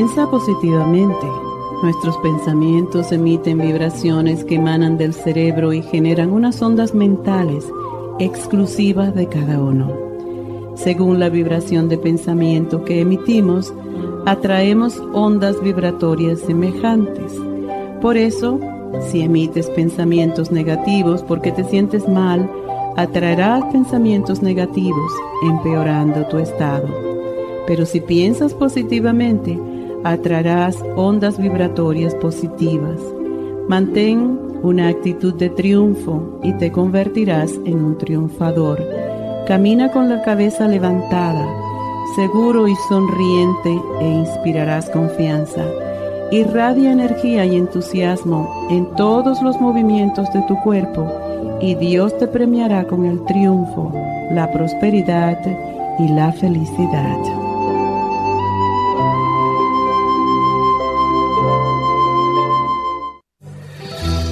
Piensa positivamente. Nuestros pensamientos emiten vibraciones que emanan del cerebro y generan unas ondas mentales exclusivas de cada uno. Según la vibración de pensamiento que emitimos, atraemos ondas vibratorias semejantes. Por eso, si emites pensamientos negativos porque te sientes mal, atraerás pensamientos negativos, empeorando tu estado. Pero si piensas positivamente, atraerás ondas vibratorias positivas. Mantén una actitud de triunfo y te convertirás en un triunfador. Camina con la cabeza levantada seguro y sonriente e inspirarás confianza. Irradia energía y entusiasmo en todos los movimientos de tu cuerpo y Dios te premiará con el triunfo, la prosperidad y la felicidad.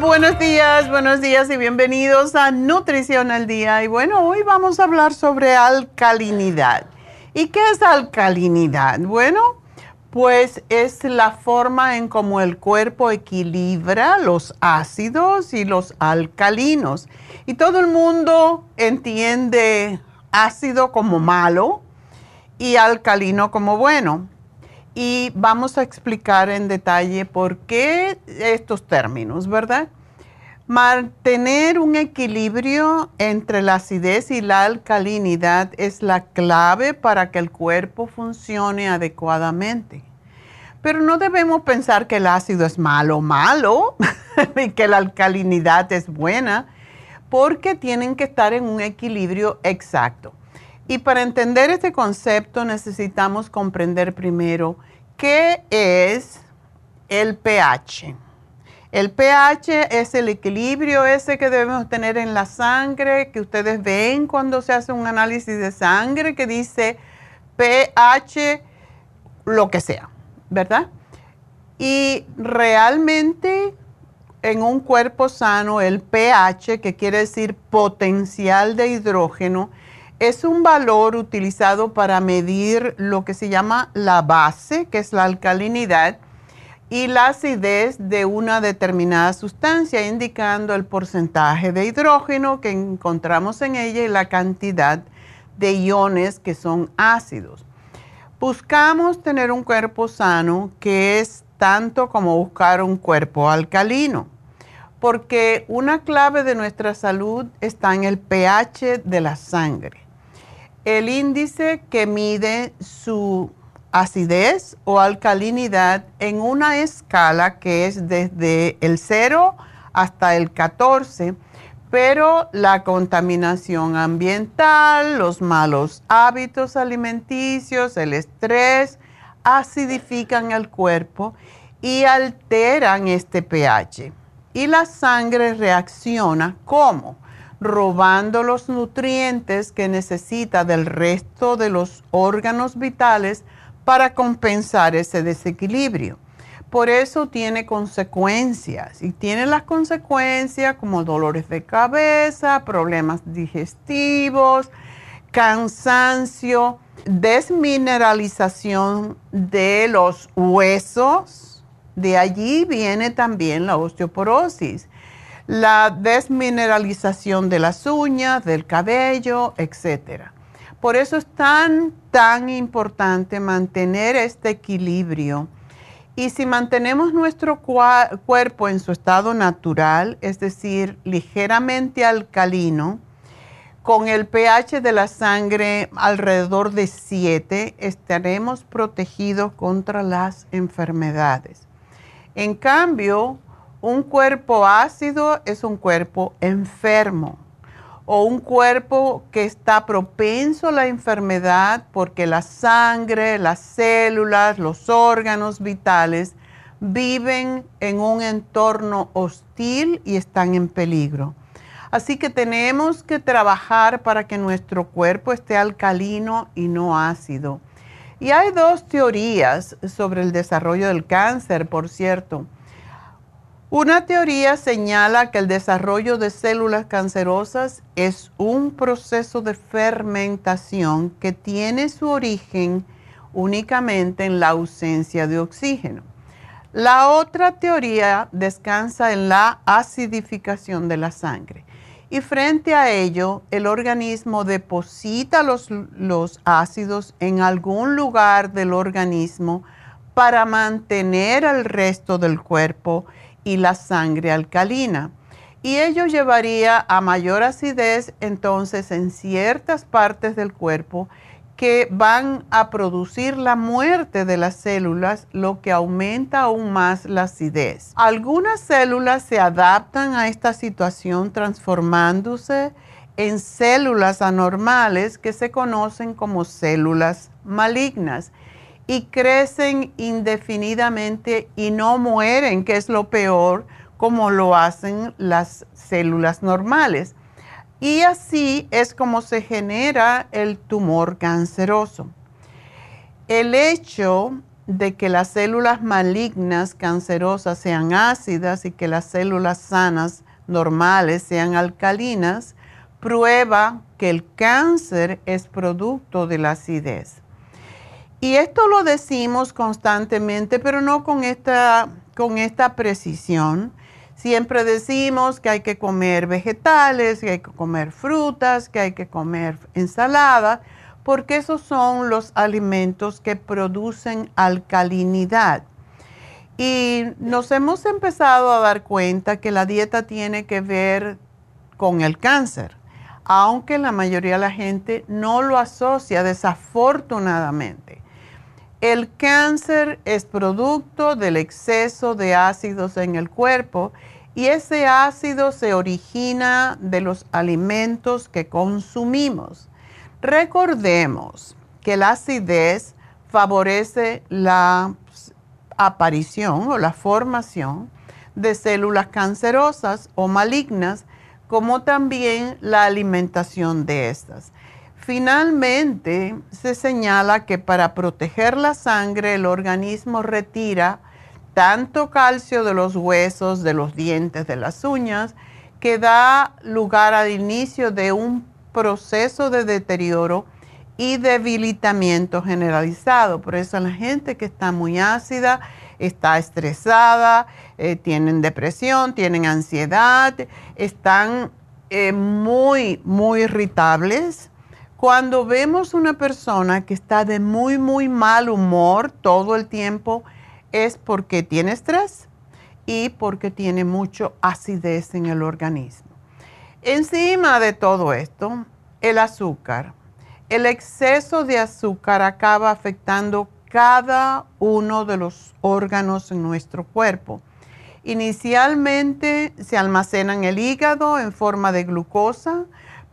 Buenos días y bienvenidos a Nutrición al Día. Y bueno, hoy vamos a hablar sobre alcalinidad. ¿Y qué es alcalinidad? Bueno, pues es la forma en cómo el cuerpo equilibra los ácidos y los alcalinos. Y todo el mundo entiende ácido como malo y alcalino como bueno. Y vamos a explicar en detalle por qué estos términos, ¿verdad? Mantener un equilibrio entre la acidez y la alcalinidad es la clave para que el cuerpo funcione adecuadamente. Pero no debemos pensar que el ácido es malo, malo, y que la alcalinidad es buena, porque tienen que estar en un equilibrio exacto. Y para entender este concepto necesitamos comprender primero qué es el pH. El pH es el equilibrio ese que debemos tener en la sangre, que ustedes ven cuando se hace un análisis de sangre que dice pH, lo que sea, ¿verdad? Y realmente en un cuerpo sano el pH, que quiere decir potencial de hidrógeno, Es un valor utilizado para medir lo que se llama la base, que es la alcalinidad, y la acidez de una determinada sustancia, indicando el porcentaje de hidrógeno que encontramos en ella y la cantidad de iones que son ácidos. Buscamos tener un cuerpo sano que es tanto como buscar un cuerpo alcalino, porque una clave de nuestra salud está en el pH de la sangre. El índice que mide su acidez o alcalinidad en una escala que es desde el 0 hasta el 14, pero la contaminación ambiental, los malos hábitos alimenticios, el estrés, acidifican el cuerpo y alteran este pH. Y la sangre reacciona como robando los nutrientes que necesita del resto de los órganos vitales para compensar ese desequilibrio. Por eso tiene consecuencias y tiene las consecuencias como dolores de cabeza, problemas digestivos, cansancio, desmineralización de los huesos. De allí viene también la osteoporosis, la desmineralización de las uñas, del cabello, etcétera. Por eso es tan, tan importante mantener este equilibrio. Y si mantenemos nuestro cuerpo en su estado natural, es decir, ligeramente alcalino, con el pH de la sangre alrededor de 7, estaremos protegidos contra las enfermedades. En cambio, un cuerpo ácido es un cuerpo enfermo o un cuerpo que está propenso a la enfermedad porque la sangre, las células, los órganos vitales viven en un entorno hostil y están en peligro. Así que tenemos que trabajar para que nuestro cuerpo esté alcalino y no ácido. Y hay dos teorías sobre el desarrollo del cáncer, por cierto. Una teoría señala que el desarrollo de células cancerosas es un proceso de fermentación que tiene su origen únicamente en la ausencia de oxígeno. La otra teoría descansa en la acidificación de la sangre. Y frente a ello, el organismo deposita los, los ácidos en algún lugar del organismo para mantener el resto del cuerpo y la sangre alcalina. Y ello llevaría a mayor acidez entonces en ciertas partes del cuerpo que van a producir la muerte de las células, lo que aumenta aún más la acidez. Algunas células se adaptan a esta situación transformándose en células anormales que se conocen como células malignas y crecen indefinidamente y no mueren, que es lo peor, como lo hacen las células normales. Y así es como se genera el tumor canceroso. El hecho de que las células malignas cancerosas sean ácidas y que las células sanas normales sean alcalinas, prueba que el cáncer es producto de la acidez. Y esto lo decimos constantemente, pero no con esta, con esta precisión. Siempre decimos que hay que comer vegetales, que hay que comer frutas, que hay que comer ensalada, porque esos son los alimentos que producen alcalinidad. Y nos hemos empezado a dar cuenta que la dieta tiene que ver con el cáncer, aunque la mayoría de la gente no lo asocia desafortunadamente. El cáncer es producto del exceso de ácidos en el cuerpo y ese ácido se origina de los alimentos que consumimos. Recordemos que la acidez favorece la aparición o la formación de células cancerosas o malignas, como también la alimentación de estas. Finalmente, se señala que para proteger la sangre el organismo retira tanto calcio de los huesos, de los dientes, de las uñas, que da lugar al inicio de un proceso de deterioro y debilitamiento generalizado. Por eso la gente que está muy ácida, está estresada, eh, tienen depresión, tienen ansiedad, están eh, muy, muy irritables. Cuando vemos una persona que está de muy, muy mal humor todo el tiempo, es porque tiene estrés y porque tiene mucho acidez en el organismo. Encima de todo esto, el azúcar. El exceso de azúcar acaba afectando cada uno de los órganos en nuestro cuerpo. Inicialmente se almacena en el hígado en forma de glucosa,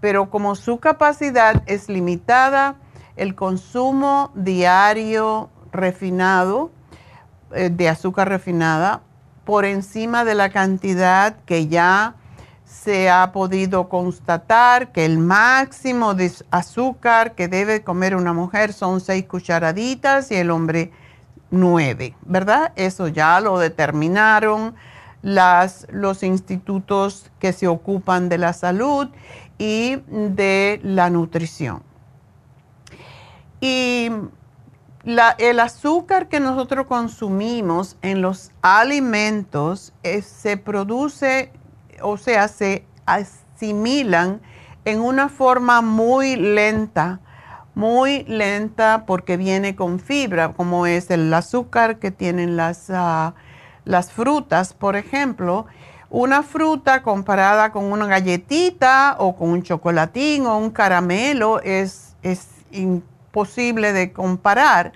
pero como su capacidad es limitada, el consumo diario refinado eh, de azúcar refinada por encima de la cantidad que ya se ha podido constatar que el máximo de azúcar que debe comer una mujer son seis cucharaditas y el hombre nueve, ¿verdad? Eso ya lo determinaron los institutos que se ocupan de la salud y de la nutrición. Y el azúcar que nosotros consumimos en los alimentos eh, se produce, o sea, se asimilan en una forma muy lenta, muy lenta porque viene con fibra, como es el azúcar que tienen las, ah, las frutas, por ejemplo una fruta comparada con una galletita o con un chocolatín o un caramelo es, es imposible de comparar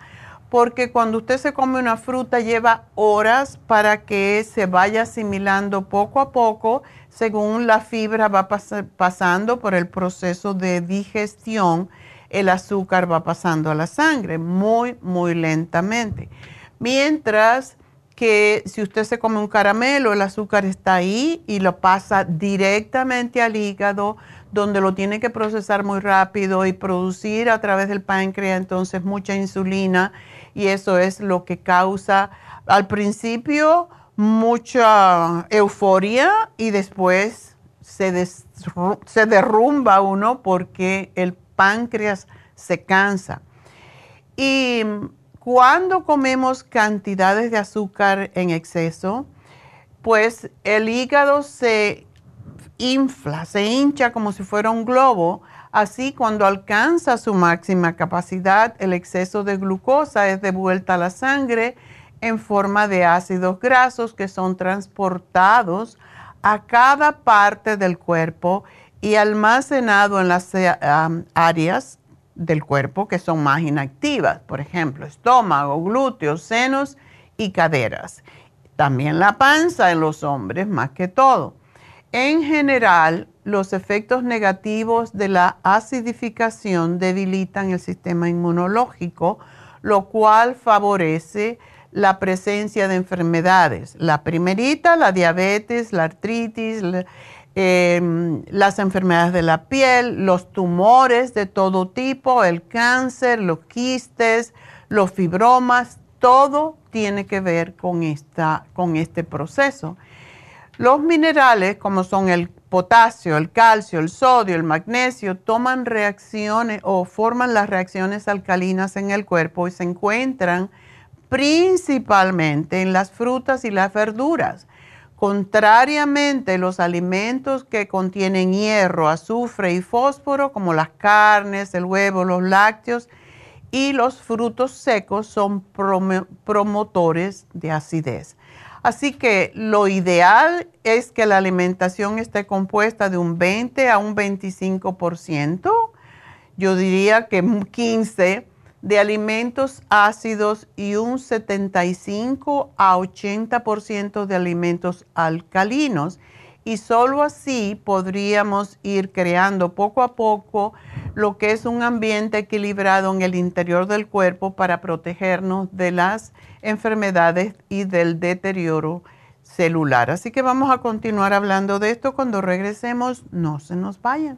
porque cuando usted se come una fruta lleva horas para que se vaya asimilando poco a poco según la fibra va pasando por el proceso de digestión, el azúcar va pasando a la sangre muy, muy lentamente. Mientras que si usted se come un caramelo, el azúcar está ahí y lo pasa directamente al hígado, donde lo tiene que procesar muy rápido y producir a través del páncreas entonces mucha insulina y eso es lo que causa al principio mucha euforia y después se, se derrumba uno porque el páncreas se cansa. Y cuando comemos cantidades de azúcar en exceso, pues el hígado se infla, se hincha como si fuera un globo. Así, cuando alcanza su máxima capacidad, el exceso de glucosa es devuelta a la sangre en forma de ácidos grasos que son transportados a cada parte del cuerpo y almacenado en las eh, áreas del cuerpo que son más inactivas, por ejemplo, estómago, glúteos, senos y caderas. También la panza en los hombres, más que todo. En general, los efectos negativos de la acidificación debilitan el sistema inmunológico, lo cual favorece la presencia de enfermedades. La primerita, la diabetes, la artritis, Em, las enfermedades de la piel, los tumores de todo tipo, el cáncer, los quistes, los fibromas, todo tiene que ver con, esta, con este proceso. Los minerales, como son el potasio, el calcio, el sodio, el magnesio, toman reacciones o forman las reacciones alcalinas en el cuerpo y se encuentran principalmente en las frutas y las verduras. Contrariamente, los alimentos que contienen hierro, azufre y fósforo, como las carnes, el huevo, los lácteos y los frutos secos, son promotores de acidez. Así que lo ideal es que la alimentación esté compuesta de un 20 a un 25%, yo diría que 15% de alimentos ácidos y un 75 a 80% de alimentos alcalinos. Y solo así podríamos ir creando poco a poco lo que es un ambiente equilibrado en el interior del cuerpo para protegernos de las enfermedades y del deterioro celular. Así que vamos a continuar hablando de esto cuando regresemos. No se nos vayan.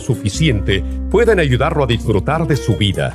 suficiente pueden ayudarlo a disfrutar de su vida.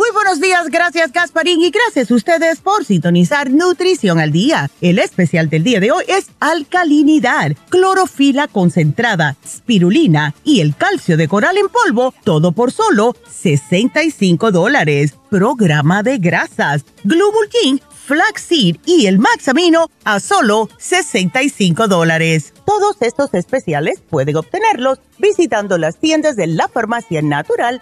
Buenos días, gracias Gasparín y gracias a ustedes por sintonizar Nutrición al Día. El especial del día de hoy es alcalinidad, clorofila concentrada, spirulina y el calcio de coral en polvo, todo por solo 65 dólares. Programa de grasas, Glumulgin, Flaxseed y el Maxamino a solo 65 dólares. Todos estos especiales pueden obtenerlos visitando las tiendas de la Farmacia Natural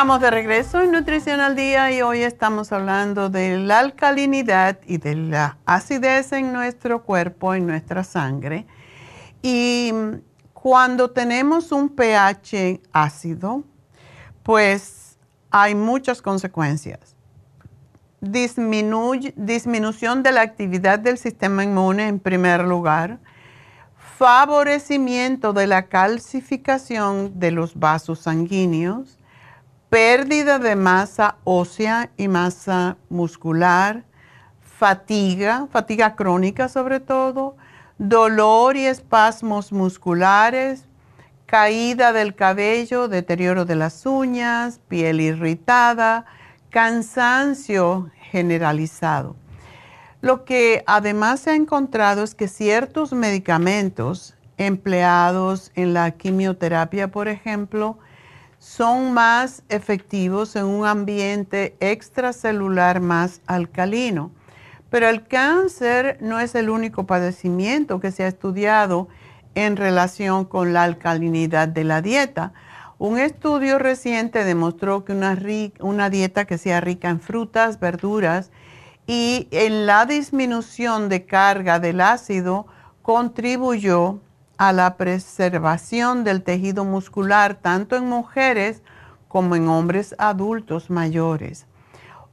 Estamos de regreso en Nutrición al Día y hoy estamos hablando de la alcalinidad y de la acidez en nuestro cuerpo, en nuestra sangre. Y cuando tenemos un pH ácido, pues hay muchas consecuencias. disminución de la actividad del sistema inmune en primer lugar, favorecimiento de la calcificación de los vasos sanguíneos, pérdida de masa ósea y masa muscular, fatiga, fatiga crónica sobre todo, dolor y espasmos musculares, caída del cabello, deterioro de las uñas, piel irritada, cansancio generalizado. Lo que además se ha encontrado es que ciertos medicamentos empleados en la quimioterapia, por ejemplo, son más efectivos en un ambiente extracelular más alcalino. Pero el cáncer no es el único padecimiento que se ha estudiado en relación con la alcalinidad de la dieta. Un estudio reciente demostró que una, dieta que sea rica en frutas, verduras y en la disminución de carga del ácido contribuyó a la preservación del tejido muscular tanto en mujeres como en hombres adultos mayores.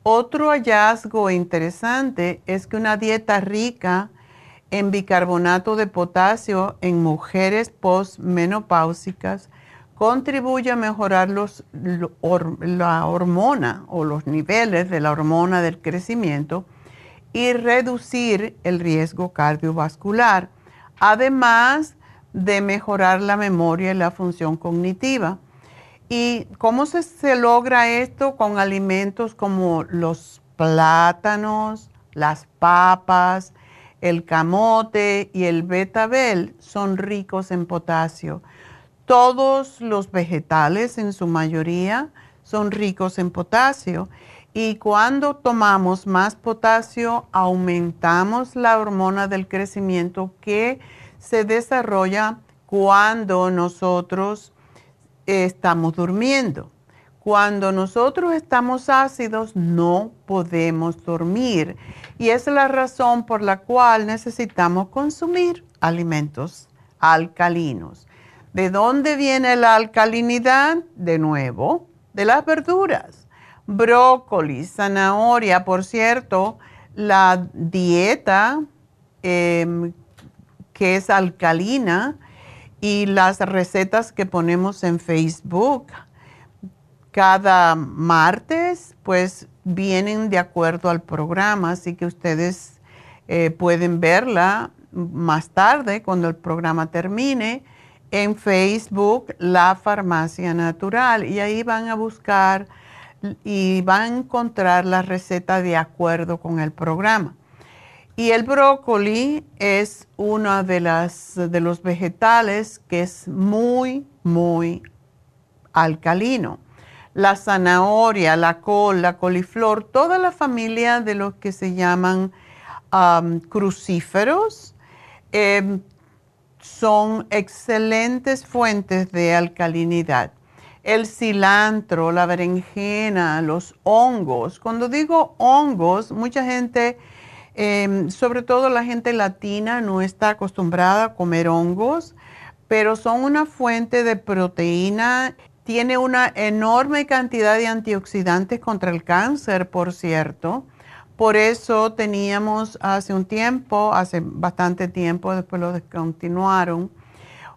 Otro hallazgo interesante es que una dieta rica en bicarbonato de potasio en mujeres postmenopáusicas contribuye a mejorar los, la hormona o los niveles de la hormona del crecimiento y reducir el riesgo cardiovascular, además de mejorar la memoria y la función cognitiva. ¿Y cómo se, se logra esto? Con alimentos como los plátanos, las papas, el camote y el betabel son ricos en potasio. Todos los vegetales en su mayoría son ricos en potasio y cuando tomamos más potasio aumentamos la hormona del crecimiento que se desarrolla cuando nosotros estamos durmiendo. Cuando nosotros estamos ácidos no podemos dormir y es la razón por la cual necesitamos consumir alimentos alcalinos. ¿De dónde viene la alcalinidad? De nuevo, de las verduras. Brócoli, zanahoria, por cierto, la dieta em, que es alcalina y las recetas que ponemos en Facebook cada martes, pues vienen de acuerdo al programa, así que ustedes eh, pueden verla más tarde cuando el programa termine en Facebook, La Farmacia Natural, y ahí van a buscar y van a encontrar la receta de acuerdo con el programa. Y el brócoli es uno de, las, de los vegetales que es muy, muy alcalino la zanahoria, la col, la coliflor, toda la familia de los que se llaman crucíferos em, son excelentes fuentes de alcalinidad. El cilantro, la berenjena, los hongos. Cuando digo hongos, mucha gente, em, sobre todo la gente latina, no está acostumbrada a comer hongos, pero son una fuente de proteína tiene una enorme cantidad de antioxidantes contra el cáncer, por cierto. Por eso teníamos hace un tiempo, hace bastante tiempo, después lo descontinuaron,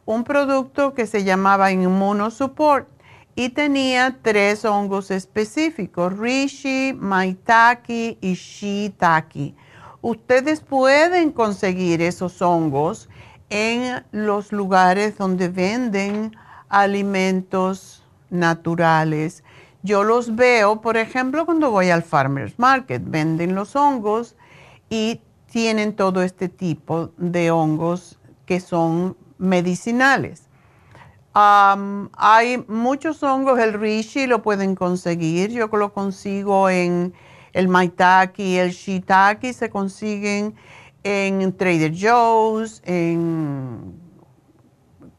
un producto que se llamaba Immunosupport y tenía tres hongos específicos, Rishi, Maitake y Shiitake. Ustedes pueden conseguir esos hongos en los lugares donde venden alimentos naturales. Yo los veo, por ejemplo, cuando voy al farmer's market, venden los hongos y tienen todo este tipo de hongos que son medicinales. hay muchos hongos, el reishi lo pueden conseguir, yo lo consigo en el maitake, el shiitake se consiguen en Trader Joe's, en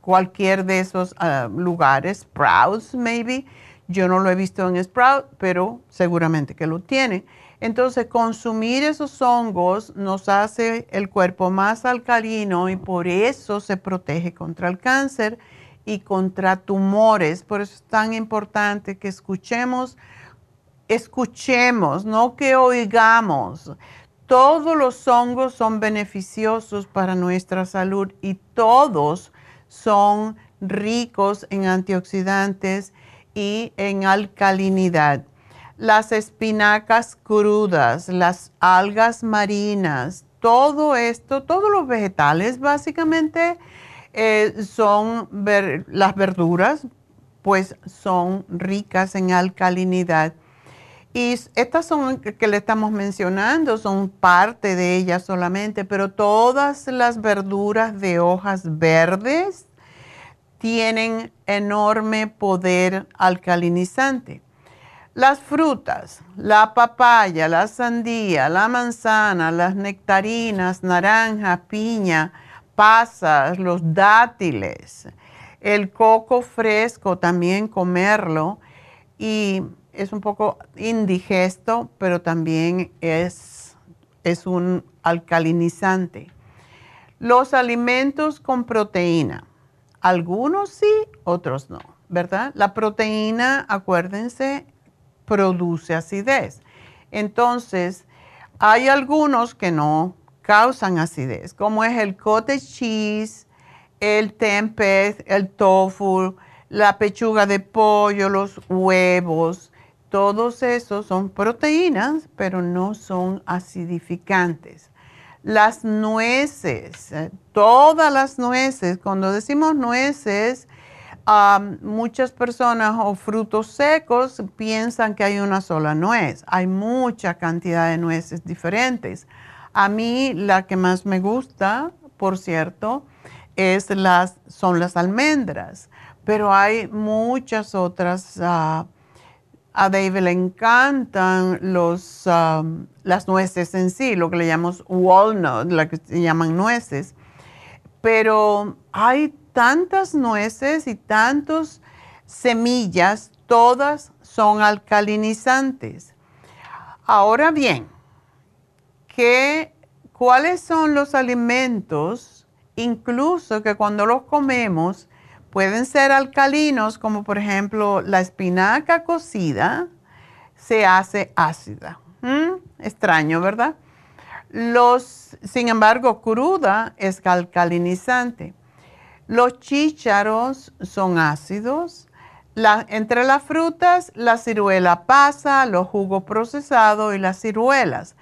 cualquier de esos ah, lugares, Sprouts maybe. Yo no lo he visto en Sprout, pero seguramente que lo tiene. Entonces, consumir esos hongos nos hace el cuerpo más alcalino y por eso se protege contra el cáncer y contra tumores. Por eso es tan importante que escuchemos, escuchemos, no que oigamos. Todos los hongos son beneficiosos para nuestra salud y todos son ricos en antioxidantes y en alcalinidad. Las espinacas crudas, las algas marinas, todo esto, todos los vegetales básicamente eh, son las verduras, pues son ricas en alcalinidad. Y estas son que le estamos mencionando, son parte de ellas solamente, pero todas las verduras de hojas verdes tienen enorme poder alcalinizante. Las frutas, la papaya, la sandía, la manzana, las nectarinas, naranja, piña, pasas, los dátiles, el coco fresco, también comerlo y es un poco indigesto, pero también es, es un alcalinizante. Los alimentos con proteína, algunos sí, otros no, ¿verdad? La proteína, acuérdense, produce acidez. Entonces, hay algunos que no causan acidez, como es el cottage cheese, el tempeh, el tofu, la pechuga de pollo, los huevos, todos esos son proteínas, pero no son acidificantes. Las nueces, eh, todas las nueces, cuando decimos nueces, muchas personas o frutos secos piensan que hay una sola nuez. Hay mucha cantidad de nueces diferentes. A mí la que más me gusta, por cierto, es las, son las almendras, pero hay muchas otras. Uh, a David le encantan los, las nueces en sí, lo que le llamamos walnut, lo que se llaman nueces. Pero hay tantas nueces y tantas semillas, todas son alcalinizantes. Ahora bien, ¿qué, ¿cuáles son los alimentos, incluso que cuando los comemos, pueden ser alcalinos, como por ejemplo la espinaca cocida, se hace ácida. ¿Mm? Extraño, ¿verdad? Los, sin embargo, cruda es alcalinizante. Los chícharos son ácidos. entre las frutas, la ciruela pasa, los jugos procesados y las ciruelas.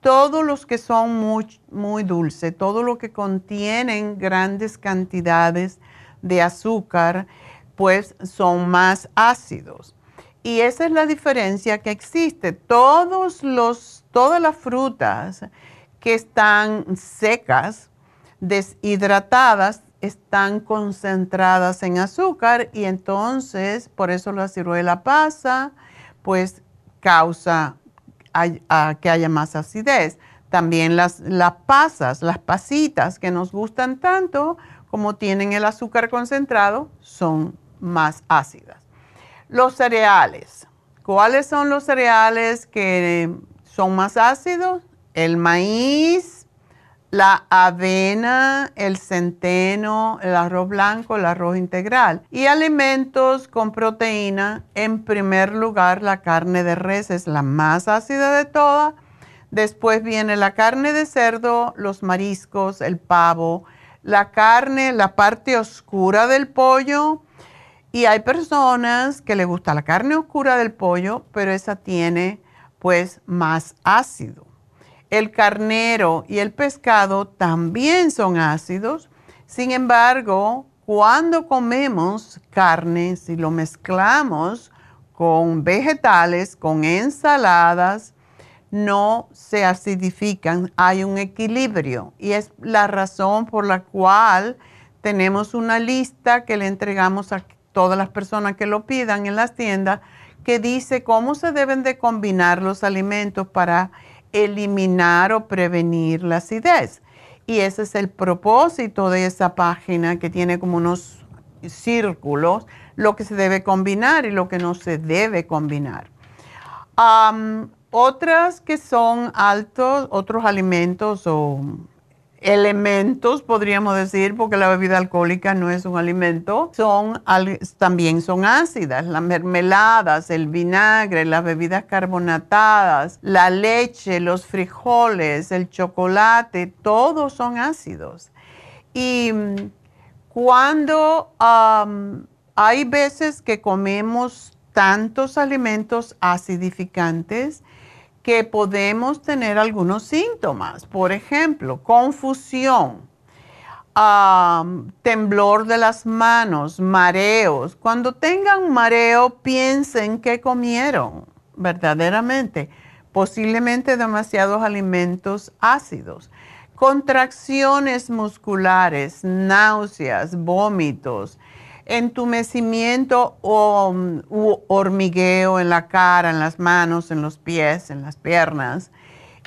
Todos los que son muy, muy dulces, todo lo que contienen grandes cantidades de azúcar, pues son más ácidos. Y esa es la diferencia que existe. Todos los, todas las frutas que están secas, deshidratadas, están concentradas en azúcar y entonces por eso la ciruela pasa, pues causa que haya más acidez. También las, las pasas, las pasitas que nos gustan tanto, como tienen el azúcar concentrado, son más ácidas. Los cereales. ¿Cuáles son los cereales que son más ácidos? El maíz, la avena, el centeno, el arroz blanco, el arroz integral. Y alimentos con proteína, en primer lugar la carne de res es la más ácida de todas. Después viene la carne de cerdo, los mariscos, el pavo, la carne, la parte oscura del pollo. Y hay personas que le gusta la carne oscura del pollo, pero esa tiene pues más ácido. El carnero y el pescado también son ácidos. Sin embargo, cuando comemos carne, si lo mezclamos con vegetales, con ensaladas, no se acidifican, hay un equilibrio y es la razón por la cual tenemos una lista que le entregamos a todas las personas que lo pidan en las tiendas que dice cómo se deben de combinar los alimentos para eliminar o prevenir la acidez. Y ese es el propósito de esa página que tiene como unos círculos, lo que se debe combinar y lo que no se debe combinar. Otras que son altos, otros alimentos o elementos, podríamos decir, porque la bebida alcohólica no es un alimento, son, también son ácidas. Las mermeladas, el vinagre, las bebidas carbonatadas, la leche, los frijoles, el chocolate, todos son ácidos. Y mm, cuando hay veces que comemos tantos alimentos acidificantes, que podemos tener algunos síntomas. Por ejemplo, confusión, temblor de las manos, mareos. Cuando tengan mareo, piensen que comieron verdaderamente, posiblemente demasiados alimentos ácidos. Contracciones musculares, náuseas, vómitos, entumecimiento o hormigueo en la cara, en las manos, en los pies, en las piernas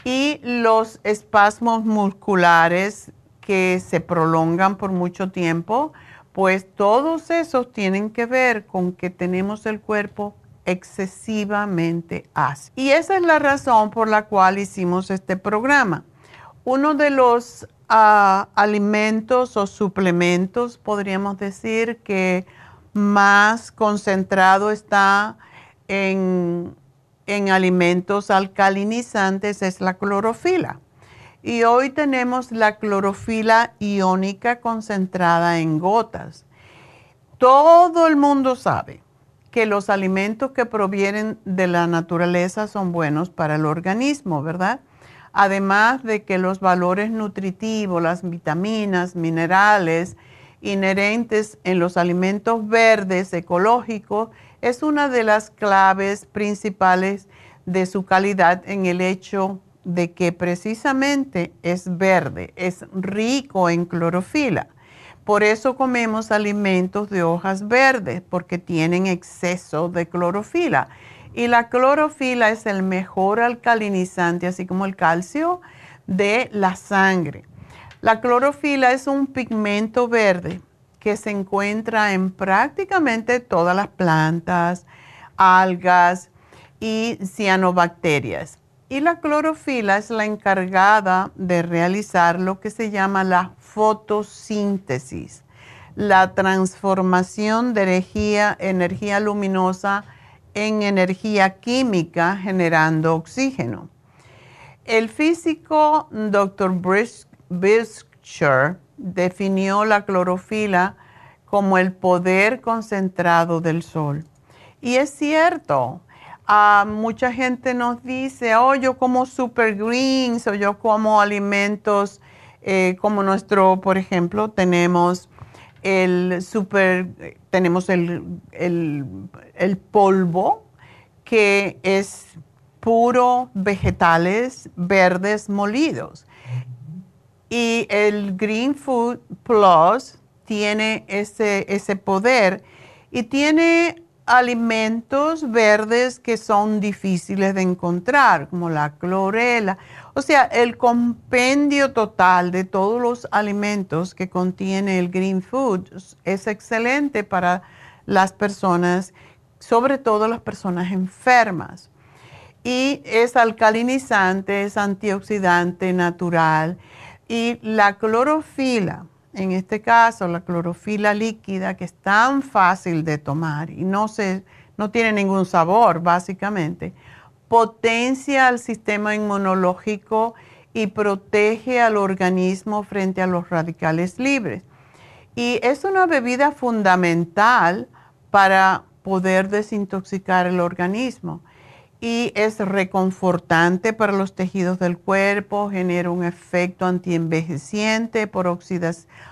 y los espasmos musculares que se prolongan por mucho tiempo, pues todos esos tienen que ver con que tenemos el cuerpo excesivamente ácido. Y esa es la razón por la cual hicimos este programa. Uno de los alimentos o suplementos, podríamos decir que más concentrado está en, en alimentos alcalinizantes es la clorofila. Y hoy tenemos la clorofila iónica concentrada en gotas. Todo el mundo sabe que los alimentos que provienen de la naturaleza son buenos para el organismo, ¿verdad? Además de que los valores nutritivos, las vitaminas, minerales inherentes en los alimentos verdes ecológicos es una de las claves principales de su calidad en el hecho de que precisamente es verde, es rico en clorofila. Por eso comemos alimentos de hojas verdes, porque tienen exceso de clorofila. Y la clorofila es el mejor alcalinizante, así como el calcio, de la sangre. La clorofila es un pigmento verde que se encuentra en prácticamente todas las plantas, algas y cianobacterias. Y la clorofila es la encargada de realizar lo que se llama la fotosíntesis, la transformación de energía, energía luminosa en energía química generando oxígeno. El físico Dr. Brisker definió la clorofila como el poder concentrado del sol. Y es cierto, mucha gente nos dice, oh, yo como super greens o yo como alimentos eh, como nuestro, por ejemplo, tenemos el super, tenemos el, el polvo que es puro vegetales verdes molidos. Y el Green Food Plus tiene ese, ese poder y tiene alimentos verdes que son difíciles de encontrar, como la clorela. O sea, el compendio total de todos los alimentos que contiene el Green Food es excelente para las personas, sobre todo las personas enfermas. Y es alcalinizante, es antioxidante natural. Y la clorofila, en este caso la clorofila líquida, que es tan fácil de tomar y no, se, no tiene ningún sabor básicamente, potencia al sistema inmunológico y protege al organismo frente a los radicales libres. Y es una bebida fundamental para poder desintoxicar el organismo y es reconfortante para los tejidos del cuerpo, genera un efecto antienvejeciente por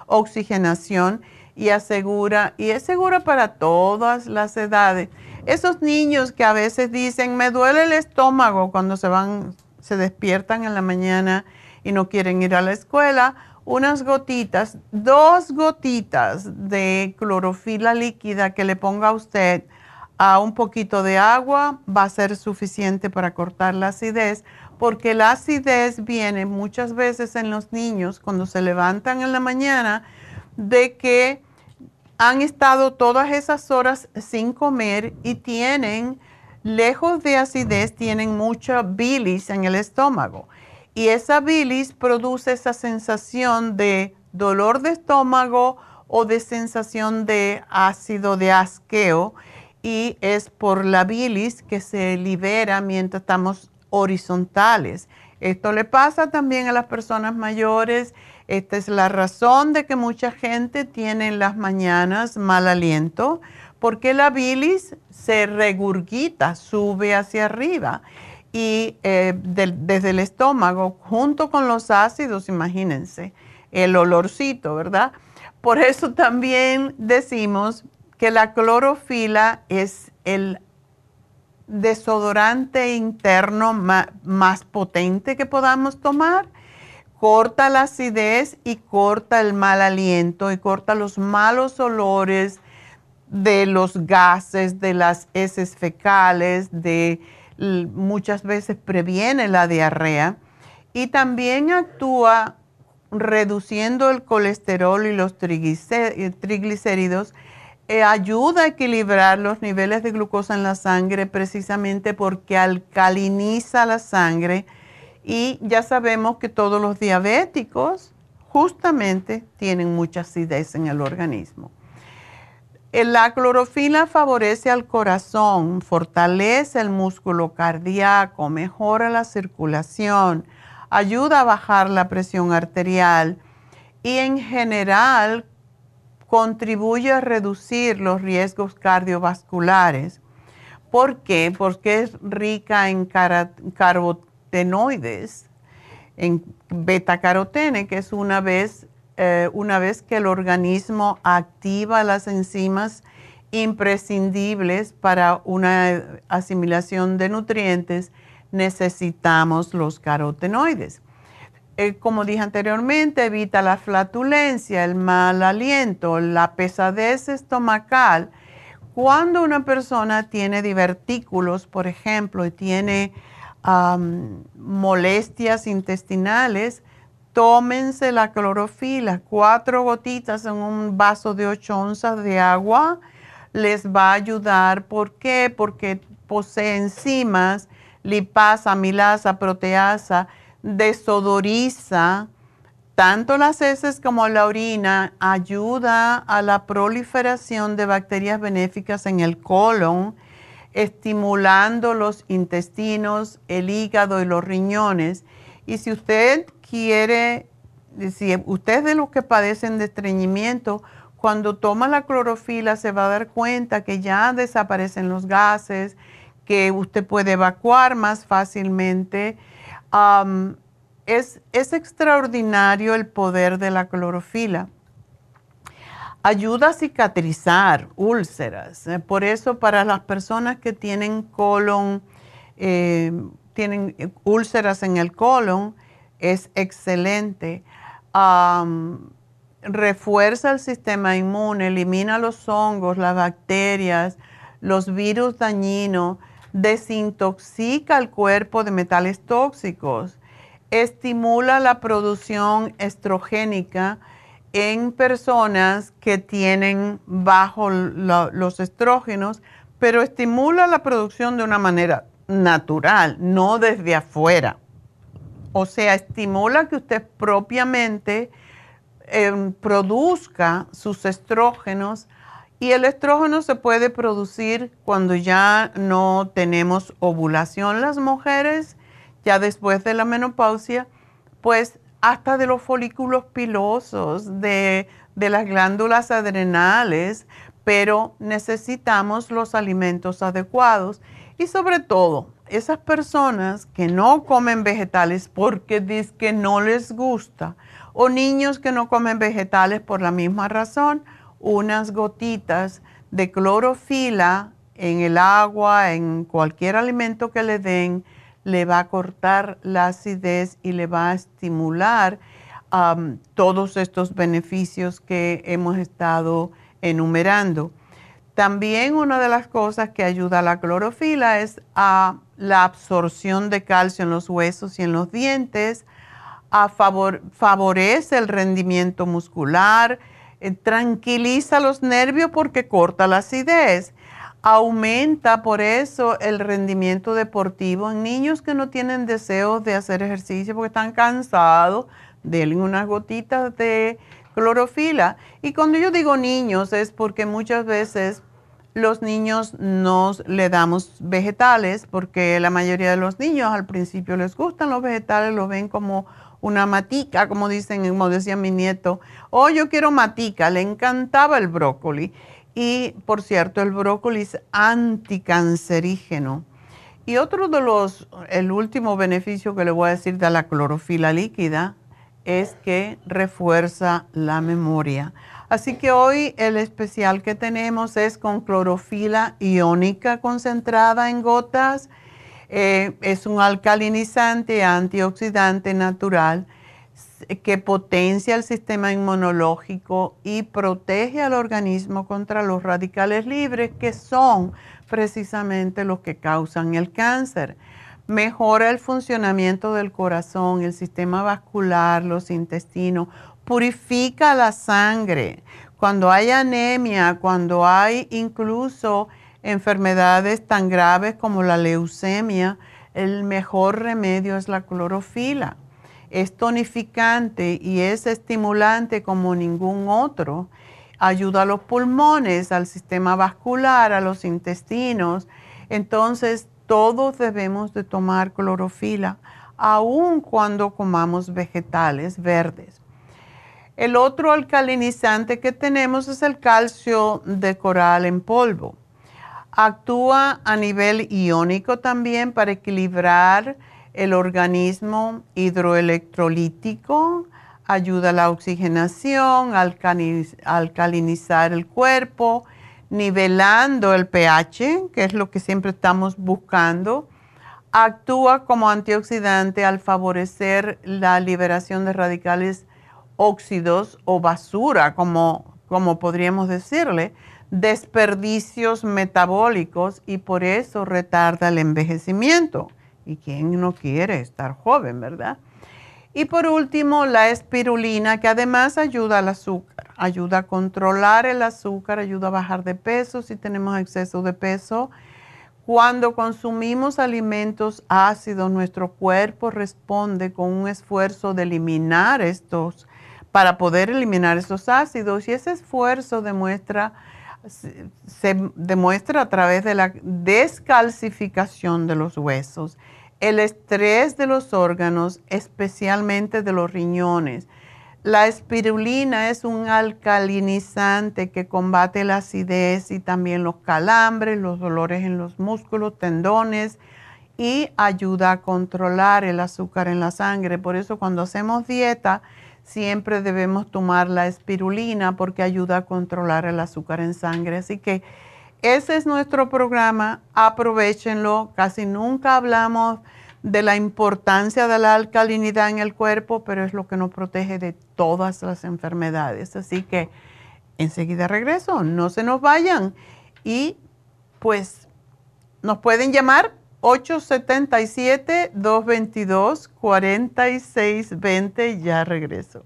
oxigenación y asegura, y es segura para todas las edades. Esos niños que a veces dicen, me duele el estómago cuando se van, se despiertan en la mañana y no quieren ir a la escuela, unas gotitas, dos gotitas de clorofila líquida que le ponga a usted a un poquito de agua va a ser suficiente para cortar la acidez, porque la acidez viene muchas veces en los niños cuando se levantan en la mañana de que han estado todas esas horas sin comer y tienen, lejos de acidez, tienen mucha bilis en el estómago. Y esa bilis produce esa sensación de dolor de estómago o de sensación de ácido de asqueo y es por la bilis que se libera mientras estamos horizontales. Esto le pasa también a las personas mayores. Esta es la razón de que mucha gente tiene en las mañanas mal aliento, porque la bilis se regurgita, sube hacia arriba y eh, desde el estómago, junto con los ácidos, imagínense, el olorcito, ¿verdad? Por eso también decimos que la clorofila es el desodorante interno más, potente que podamos tomar. Corta la acidez y corta el mal aliento y corta los malos olores de los gases, de las heces fecales, de muchas veces previene la diarrea y también actúa reduciendo el colesterol y los triglicéridos eh, ayuda a equilibrar los niveles de glucosa en la sangre precisamente porque alcaliniza la sangre y ya sabemos que todos los diabéticos justamente tienen mucha acidez en el organismo. Eh, la clorofila favorece al corazón, fortalece el músculo cardíaco, mejora la circulación, ayuda a bajar la presión arterial y en general contribuye a reducir los riesgos cardiovasculares. ¿Por qué? Porque es rica en carotenoides, en beta-carotene, que es una vez, eh, una vez que el organismo activa las enzimas imprescindibles para una asimilación de nutrientes, necesitamos los carotenoides. Eh, como dije anteriormente, evita la flatulencia, el mal aliento, la pesadez estomacal. Cuando una persona tiene divertículos, por ejemplo, y tiene molestias intestinales, tómense la clorofila, cuatro gotitas en un vaso de 8 onzas de agua, les va a ayudar. ¿Por qué? Porque posee enzimas, lipasa, amilasa, proteasa, desodoriza tanto las heces como la orina, ayuda a la proliferación de bacterias benéficas en el colon, estimulando los intestinos, el hígado y los riñones. Y si usted quiere, si usted es de los que padecen de estreñimiento, cuando toma la clorofila se va a dar cuenta que ya desaparecen los gases, que usted puede evacuar más fácilmente es, extraordinario el poder de la clorofila. Ayuda a cicatrizar úlceras. Eh, por eso para las personas que tienen colon, eh, tienen úlceras en el colon, es excelente. refuerza el sistema inmune, elimina los hongos, las bacterias, los virus dañinos, desintoxica el cuerpo de metales tóxicos, estimula la producción estrogénica en personas que tienen bajo los estrógenos, pero estimula la producción de una manera natural, no desde afuera. O sea, estimula que usted propiamente em, produzca sus estrógenos y el estrógeno se puede producir cuando ya no tenemos ovulación. Las mujeres, ya después de la menopausia, pues hasta de los folículos pilosos, de, de las glándulas adrenales, pero necesitamos los alimentos adecuados. Y sobre todo esas personas que no comen vegetales porque dicen que no les gusta o niños que no comen vegetales por la misma razón, unas gotitas de clorofila en el agua, en cualquier alimento que le den, le va a cortar la acidez y le va a estimular todos estos beneficios que hemos estado enumerando. También una de las cosas que ayuda a la clorofila es a la absorción de calcio en los huesos y en los dientes, a favorece el rendimiento muscular, tranquiliza los nervios porque corta la acidez. Aumenta por eso el rendimiento deportivo en niños que no tienen deseos de hacer ejercicio porque están cansados, denle unas gotitas de clorofila. Y cuando yo digo niños es porque muchas veces los niños nos le damos vegetales porque la mayoría de los niños al principio les gustan los vegetales, los ven como una matica, como dicen, como decía mi nieto. Oh, yo quiero matica, le encantaba el brócoli. Y por cierto, el brócoli es anticancerígeno. Y otro de los, el último beneficio que le voy a decir de la clorofila líquida es que refuerza la memoria. Así que hoy el especial que tenemos es con clorofila iónica concentrada en gotas eh, es un alcalinizante antioxidante natural que potencia el sistema inmunológico y protege al organismo contra los radicales libres que son precisamente los que causan el cáncer. Mejora el funcionamiento del corazón, el sistema vascular, los intestinos, purifica la sangre. Cuando hay anemia, cuando hay incluso enfermedades tan graves como la leucemia, el mejor remedio es la clorofila. Es tonificante y es estimulante como ningún otro. Ayuda a los pulmones, al sistema vascular, a los intestinos. Entonces, todos debemos de tomar clorofila. aun cuando comamos vegetales verdes. El otro alcalinizante que tenemos es el calcio de coral en polvo. Actúa a nivel iónico también para equilibrar el organismo hidroelectrolítico, ayuda a la oxigenación, alcalinizar el cuerpo, nivelando el pH, que es lo que siempre estamos buscando. Actúa como antioxidante al favorecer la liberación de radicales óxidos o basura, como, como podríamos decirle desperdicios metabólicos y por eso retarda el envejecimiento. ¿Y quién no quiere estar joven, verdad? Y por último, la espirulina, que además ayuda al azúcar, ayuda a controlar el azúcar, ayuda a bajar de peso si tenemos exceso de peso. Cuando consumimos alimentos ácidos, nuestro cuerpo responde con un esfuerzo de eliminar estos, para poder eliminar estos ácidos y ese esfuerzo demuestra se demuestra a través de la descalcificación de los huesos, el estrés de los órganos, especialmente de los riñones. La espirulina es un alcalinizante que combate la acidez y también los calambres, los dolores en los músculos, tendones y ayuda a controlar el azúcar en la sangre. Por eso cuando hacemos dieta, siempre debemos tomar la espirulina porque ayuda a controlar el azúcar en sangre. Así que ese es nuestro programa, aprovechenlo. Casi nunca hablamos de la importancia de la alcalinidad en el cuerpo, pero es lo que nos protege de todas las enfermedades. Así que enseguida regreso, no se nos vayan. Y pues nos pueden llamar 877-222-4620. Ya regreso.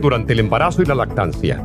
durante el embarazo y la lactancia.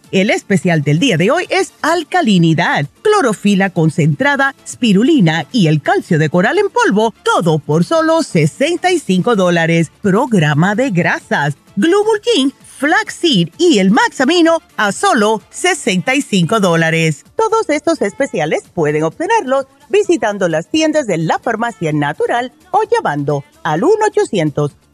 El especial del día de hoy es alcalinidad, clorofila concentrada, spirulina y el calcio de coral en polvo, todo por solo 65 dólares. Programa de grasas, Glubulkin flaxseed y el maxamino a solo 65 dólares. Todos estos especiales pueden obtenerlos visitando las tiendas de la farmacia natural o llamando al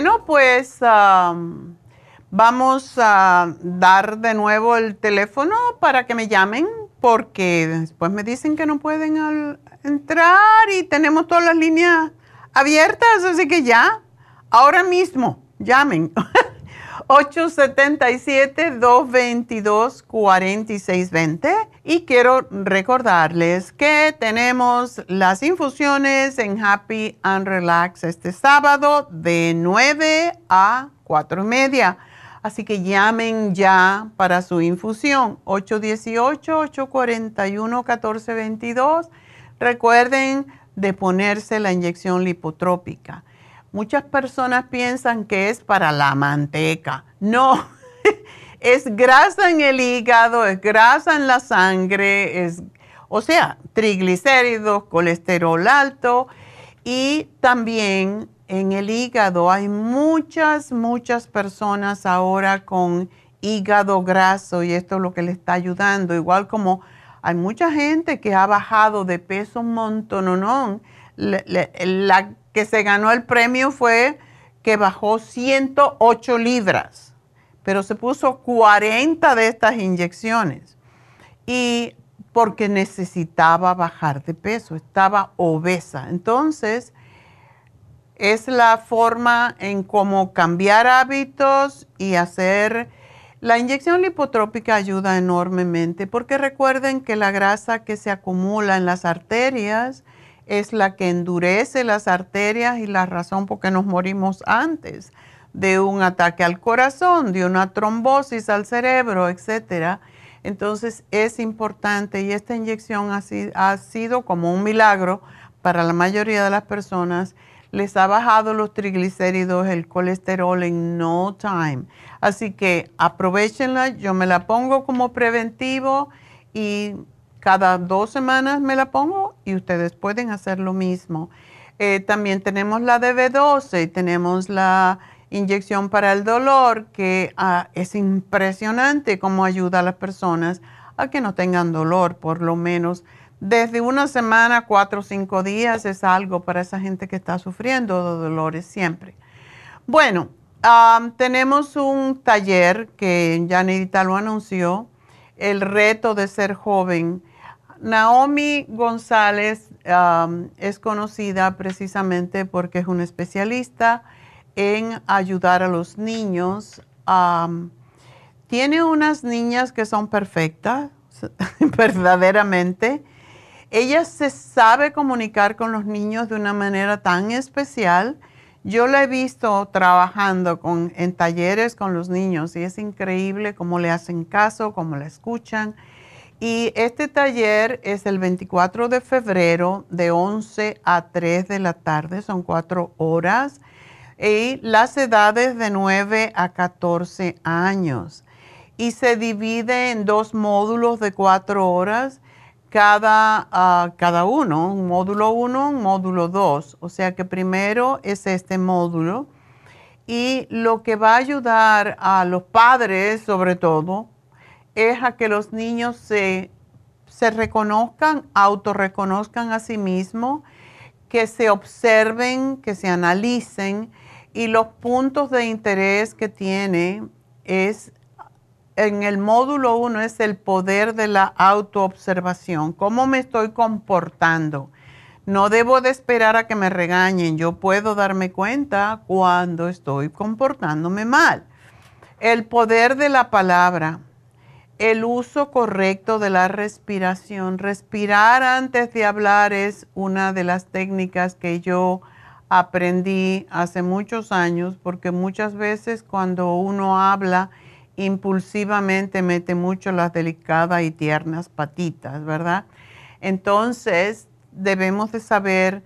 Bueno, pues vamos a dar de nuevo el teléfono para que me llamen porque después me dicen que no pueden entrar y tenemos todas las líneas abiertas, así que ya, ahora mismo, llamen. 877-222-4620. Y quiero recordarles que tenemos las infusiones en Happy and Relax este sábado de 9 a 4 y media. Así que llamen ya para su infusión 818-841-1422. Recuerden de ponerse la inyección lipotrópica. Muchas personas piensan que es para la manteca. No, es grasa en el hígado, es grasa en la sangre, es, o sea, triglicéridos, colesterol alto. Y también en el hígado hay muchas, muchas personas ahora con hígado graso y esto es lo que le está ayudando, igual como hay mucha gente que ha bajado de peso un montón, no, la que se ganó el premio fue que bajó 108 libras, pero se puso 40 de estas inyecciones. Y porque necesitaba bajar de peso, estaba obesa. Entonces, es la forma en cómo cambiar hábitos y hacer... La inyección lipotrópica ayuda enormemente porque recuerden que la grasa que se acumula en las arterias es la que endurece las arterias y la razón por qué nos morimos antes de un ataque al corazón, de una trombosis al cerebro, etc. Entonces es importante y esta inyección ha, sido como un milagro para la mayoría de las personas. Les ha bajado los triglicéridos, el colesterol en no time. Así que aprovechenla, yo me la pongo como preventivo y cada dos semanas me la pongo y ustedes pueden hacer lo mismo. Eh, también tenemos la de B12 y tenemos la inyección para el dolor, que ah, es impresionante cómo ayuda a las personas a que no tengan dolor, por lo menos desde una semana, cuatro o cinco días es algo para esa gente que está sufriendo de dolores siempre. Bueno, tenemos un taller que Janita lo anunció, el reto de ser joven Naomi González es conocida precisamente porque es una especialista en ayudar a los niños. Tiene unas niñas que son perfectas, verdaderamente. Ella se sabe comunicar con los niños de una manera tan especial. Yo la he visto trabajando con, en talleres con los niños y es increíble cómo le hacen caso, cómo la escuchan y este taller es el 24 de febrero de 11 a 3 de la tarde, son cuatro horas. Y las edades de 9 a 14 años. Y se divide en dos módulos de cuatro horas cada, ah, cada uno, un módulo 1, un módulo 2. O sea que primero es este módulo. Y lo que va a ayudar a los padres, sobre todo, es a que los niños se, se reconozcan, autorreconozcan a sí mismos, que se observen, que se analicen y los puntos de interés que tiene es en el módulo 1 es el poder de la autoobservación. ¿Cómo me estoy comportando? No debo de esperar a que me regañen. Yo puedo darme cuenta cuando estoy comportándome mal. El poder de la palabra el uso correcto de la respiración. Respirar antes de hablar es una de las técnicas que yo aprendí hace muchos años porque muchas veces cuando uno habla impulsivamente mete mucho las delicadas y tiernas patitas, ¿verdad? Entonces debemos de saber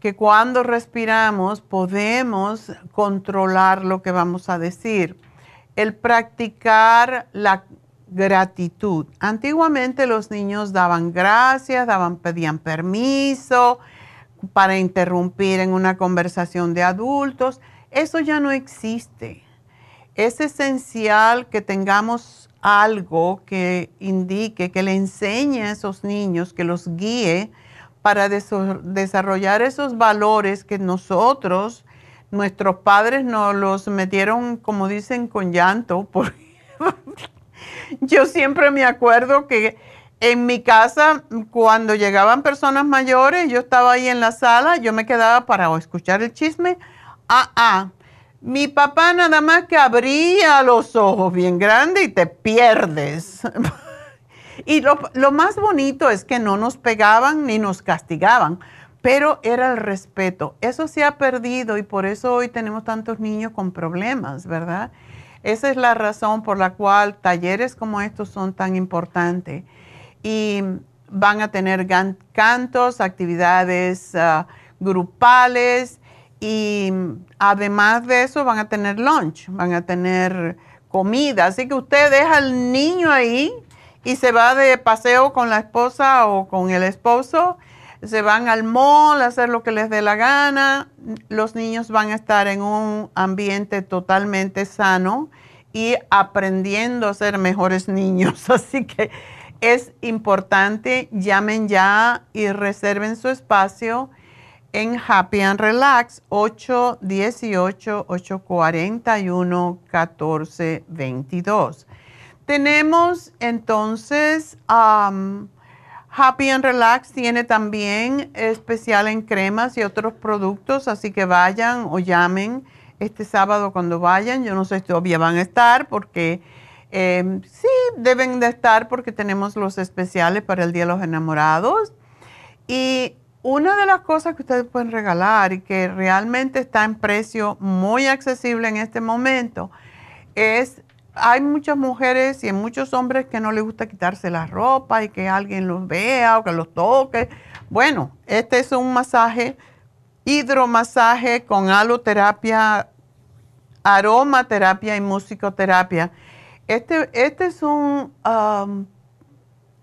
que cuando respiramos podemos controlar lo que vamos a decir. El practicar la gratitud. Antiguamente los niños daban gracias, daban, pedían permiso para interrumpir en una conversación de adultos. Eso ya no existe. Es esencial que tengamos algo que indique, que le enseñe a esos niños, que los guíe para desarrollar esos valores que nosotros nuestros padres nos los metieron, como dicen, con llanto. Porque yo siempre me acuerdo que en mi casa, cuando llegaban personas mayores, yo estaba ahí en la sala, yo me quedaba para escuchar el chisme. Ah, ah. Mi papá nada más que abría los ojos bien grandes y te pierdes. y lo, lo, más bonito es que no nos pegaban ni nos castigaban, pero era el respeto. Eso se ha perdido y por eso hoy tenemos tantos niños con problemas, ¿verdad? Esa es la razón por la cual talleres como estos son tan importantes y van a tener cantos, actividades ah, grupales y además de eso van a tener lunch, van a tener comida. Así que usted deja al niño ahí y se va de paseo con la esposa o con el esposo. Se van al mall a hacer lo que les dé la gana. Los niños van a estar en un ambiente totalmente sano y aprendiendo a ser mejores niños. Así que es importante, llamen ya y reserven su espacio en Happy and Relax 818-841-1422. Tenemos entonces Happy and Relax tiene también especial en cremas y otros productos, así que vayan o llamen este sábado cuando vayan. Yo no sé si todavía van a estar porque Em, sí, deben de estar porque tenemos los especiales para el Día de los Enamorados. Y una de las cosas que ustedes pueden regalar y que realmente está en precio muy accesible en este momento es, hay muchas mujeres y muchos hombres que no les gusta quitarse la ropa y que alguien los vea o que los toque. Bueno, este es un masaje, hidromasaje con aloterapia, aromaterapia y musicoterapia este, este es un um,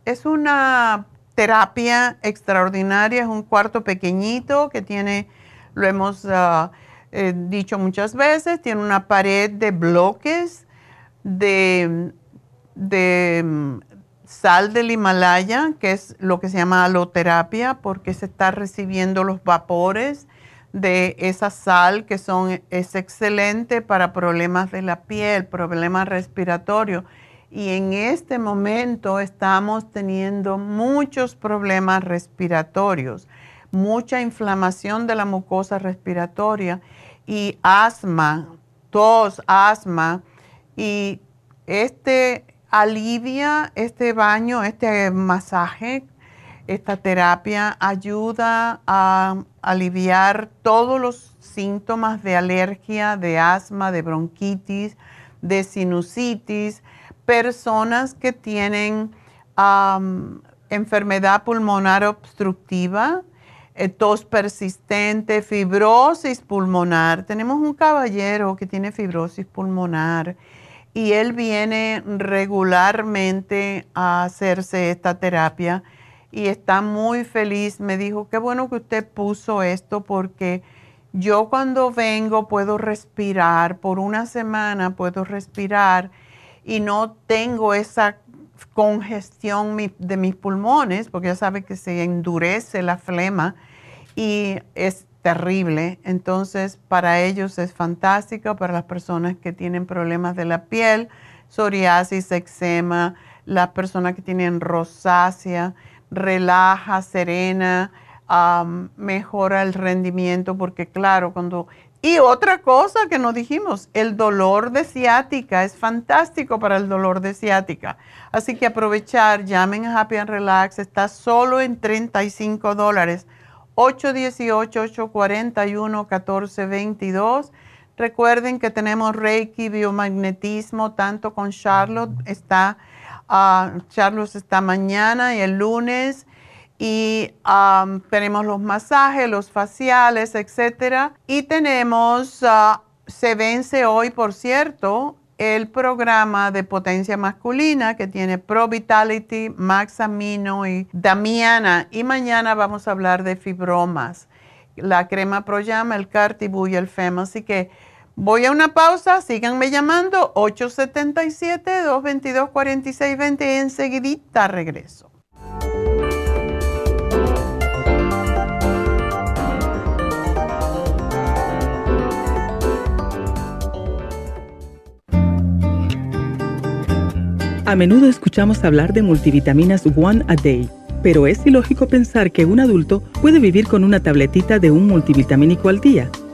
es una terapia extraordinaria, es un cuarto pequeñito que tiene, lo hemos uh, eh, dicho muchas veces, tiene una pared de bloques de, de um, sal del Himalaya, que es lo que se llama aloterapia, porque se está recibiendo los vapores de esa sal que son, es excelente para problemas de la piel, problemas respiratorios. Y en este momento estamos teniendo muchos problemas respiratorios, mucha inflamación de la mucosa respiratoria y asma, tos, asma. Y este alivia, este baño, este masaje esta terapia ayuda a aliviar todos los síntomas de alergia, de asma, de bronquitis, de sinusitis, personas que tienen enfermedad pulmonar obstructiva, eh, tos persistente, fibrosis pulmonar. Tenemos un caballero que tiene fibrosis pulmonar y él viene regularmente a hacerse esta terapia y está muy feliz. Me dijo, qué bueno que usted puso esto porque yo cuando vengo puedo respirar, por una semana puedo respirar y no tengo esa congestión de mis pulmones, porque ya sabe que se endurece la flema y es terrible. Entonces, para ellos es fantástico, para las personas que tienen problemas de la piel, psoriasis, eczema, las personas que tienen rosácea relaja, serena, mejora el rendimiento, porque claro, cuando... Y otra cosa que nos dijimos, el dolor de ciática es fantástico para el dolor de ciática. Así que aprovechar, llamen a Happy and Relax, está solo en 35 dólares. 818-841-1422. Recuerden que tenemos Reiki, biomagnetismo, tanto con Charlotte, está Uh, Charlos está mañana y el lunes y tenemos los masajes, los faciales, etcétera. Y tenemos, ah, se vence hoy, por cierto, el programa de potencia masculina que tiene Pro Vitality, Max Amino y Damiana. Y mañana vamos a hablar de fibromas, la crema Proyama, el Cartibú y el FEM. Así que Voy a una pausa, síganme llamando 877-222-4620 y enseguidita regreso. A menudo escuchamos hablar de multivitaminas One a Day, pero es ilógico pensar que un adulto puede vivir con una tabletita de un multivitamínico al día.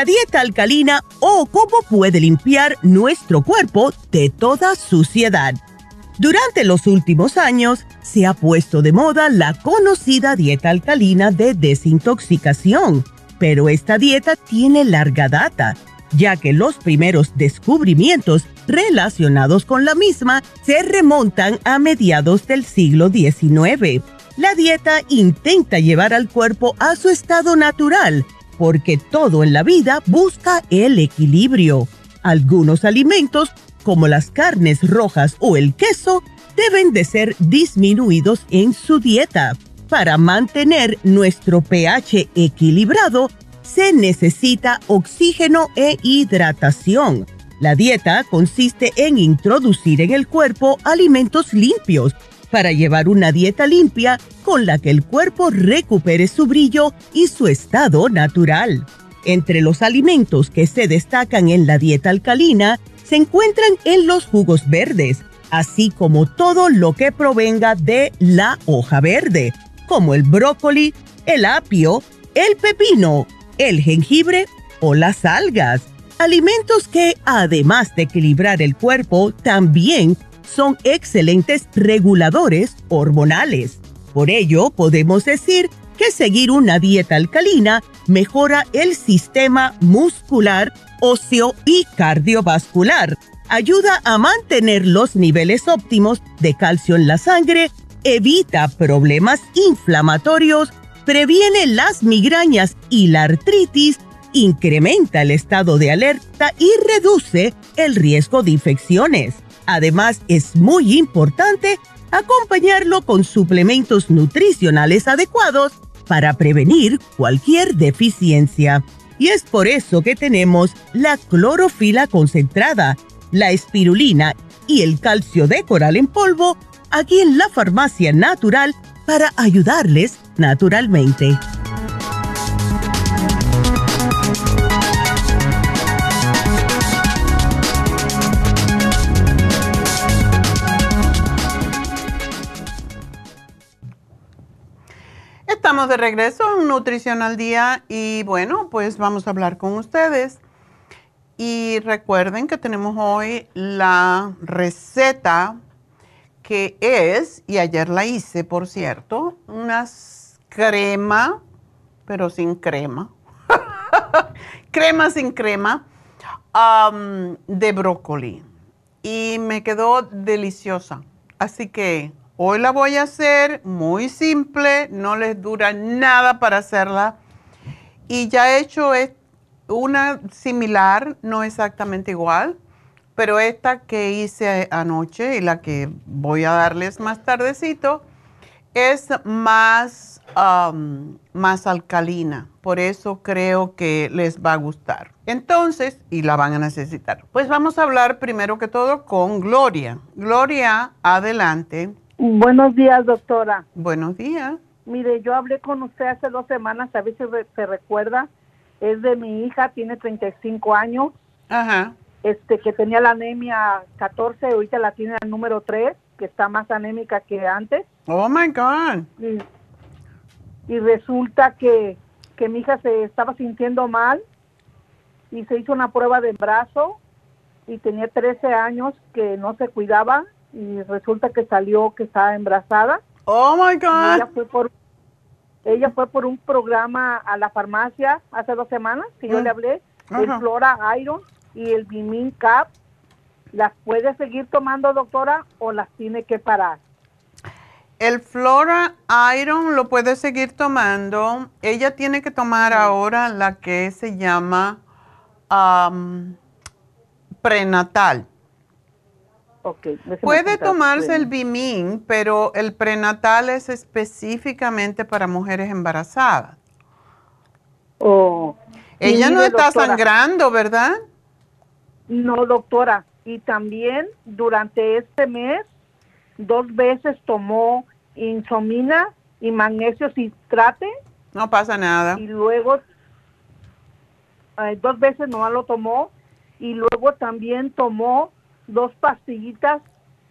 La dieta alcalina o cómo puede limpiar nuestro cuerpo de toda suciedad. Durante los últimos años se ha puesto de moda la conocida dieta alcalina de desintoxicación, pero esta dieta tiene larga data, ya que los primeros descubrimientos relacionados con la misma se remontan a mediados del siglo XIX. La dieta intenta llevar al cuerpo a su estado natural, porque todo en la vida busca el equilibrio. Algunos alimentos, como las carnes rojas o el queso, deben de ser disminuidos en su dieta. Para mantener nuestro pH equilibrado, se necesita oxígeno e hidratación. La dieta consiste en introducir en el cuerpo alimentos limpios para llevar una dieta limpia con la que el cuerpo recupere su brillo y su estado natural. Entre los alimentos que se destacan en la dieta alcalina se encuentran en los jugos verdes, así como todo lo que provenga de la hoja verde, como el brócoli, el apio, el pepino, el jengibre o las algas. Alimentos que, además de equilibrar el cuerpo, también son excelentes reguladores hormonales. Por ello, podemos decir que seguir una dieta alcalina mejora el sistema muscular, óseo y cardiovascular. Ayuda a mantener los niveles óptimos de calcio en la sangre, evita problemas inflamatorios, previene las migrañas y la artritis, incrementa el estado de alerta y reduce el riesgo de infecciones. Además, es muy importante acompañarlo con suplementos nutricionales adecuados para prevenir cualquier deficiencia. Y es por eso que tenemos la clorofila concentrada, la espirulina y el calcio de coral en polvo aquí en la farmacia natural para ayudarles naturalmente. Estamos de regreso en Nutrición al Día y bueno, pues vamos a hablar con ustedes. Y recuerden que tenemos hoy la receta que es, y ayer la hice por cierto, una crema, pero sin crema, crema sin crema, de brócoli. Y me quedó deliciosa. Así que Hoy la voy a hacer muy simple, no les dura nada para hacerla. Y ya he hecho una similar, no exactamente igual, pero esta que hice anoche y la que voy a darles más tardecito es más, más alcalina. Por eso creo que les va a gustar. Entonces, y la van a necesitar. Pues vamos a hablar primero que todo con Gloria. Gloria, adelante. Buenos días, doctora. Buenos días. Mire, yo hablé con usted hace dos semanas, a ver si se recuerda. Es de mi hija, tiene 35 años. Ajá. Este, que tenía la anemia 14, ahorita la tiene al número 3. que está más anémica que antes. Oh my God. Y, y resulta que, que mi hija se estaba sintiendo mal y se hizo una prueba de embarazo y tenía 13 años que no se cuidaba y resulta que salió que estaba embarazada. Oh my God. ella fue por ella fue por un programa a la farmacia hace dos semanas que yo Mm. le hablé el. Flora Iron y el Bimin Cap las puede seguir tomando doctora o las tiene que parar El Flora Iron lo puede seguir tomando. Ella tiene que tomar ahora la que se llama am, prenatal. Puede tomarse el. Bimin, pero el prenatal es específicamente para mujeres embarazadas. Oh. Ella no está doctora, sangrando, ¿verdad? No, doctora. Y también durante este mes, dos veces tomó insomina y magnesio citrate No pasa nada. y luego eh, dos veces no lo tomó y luego también tomó dos pastillitas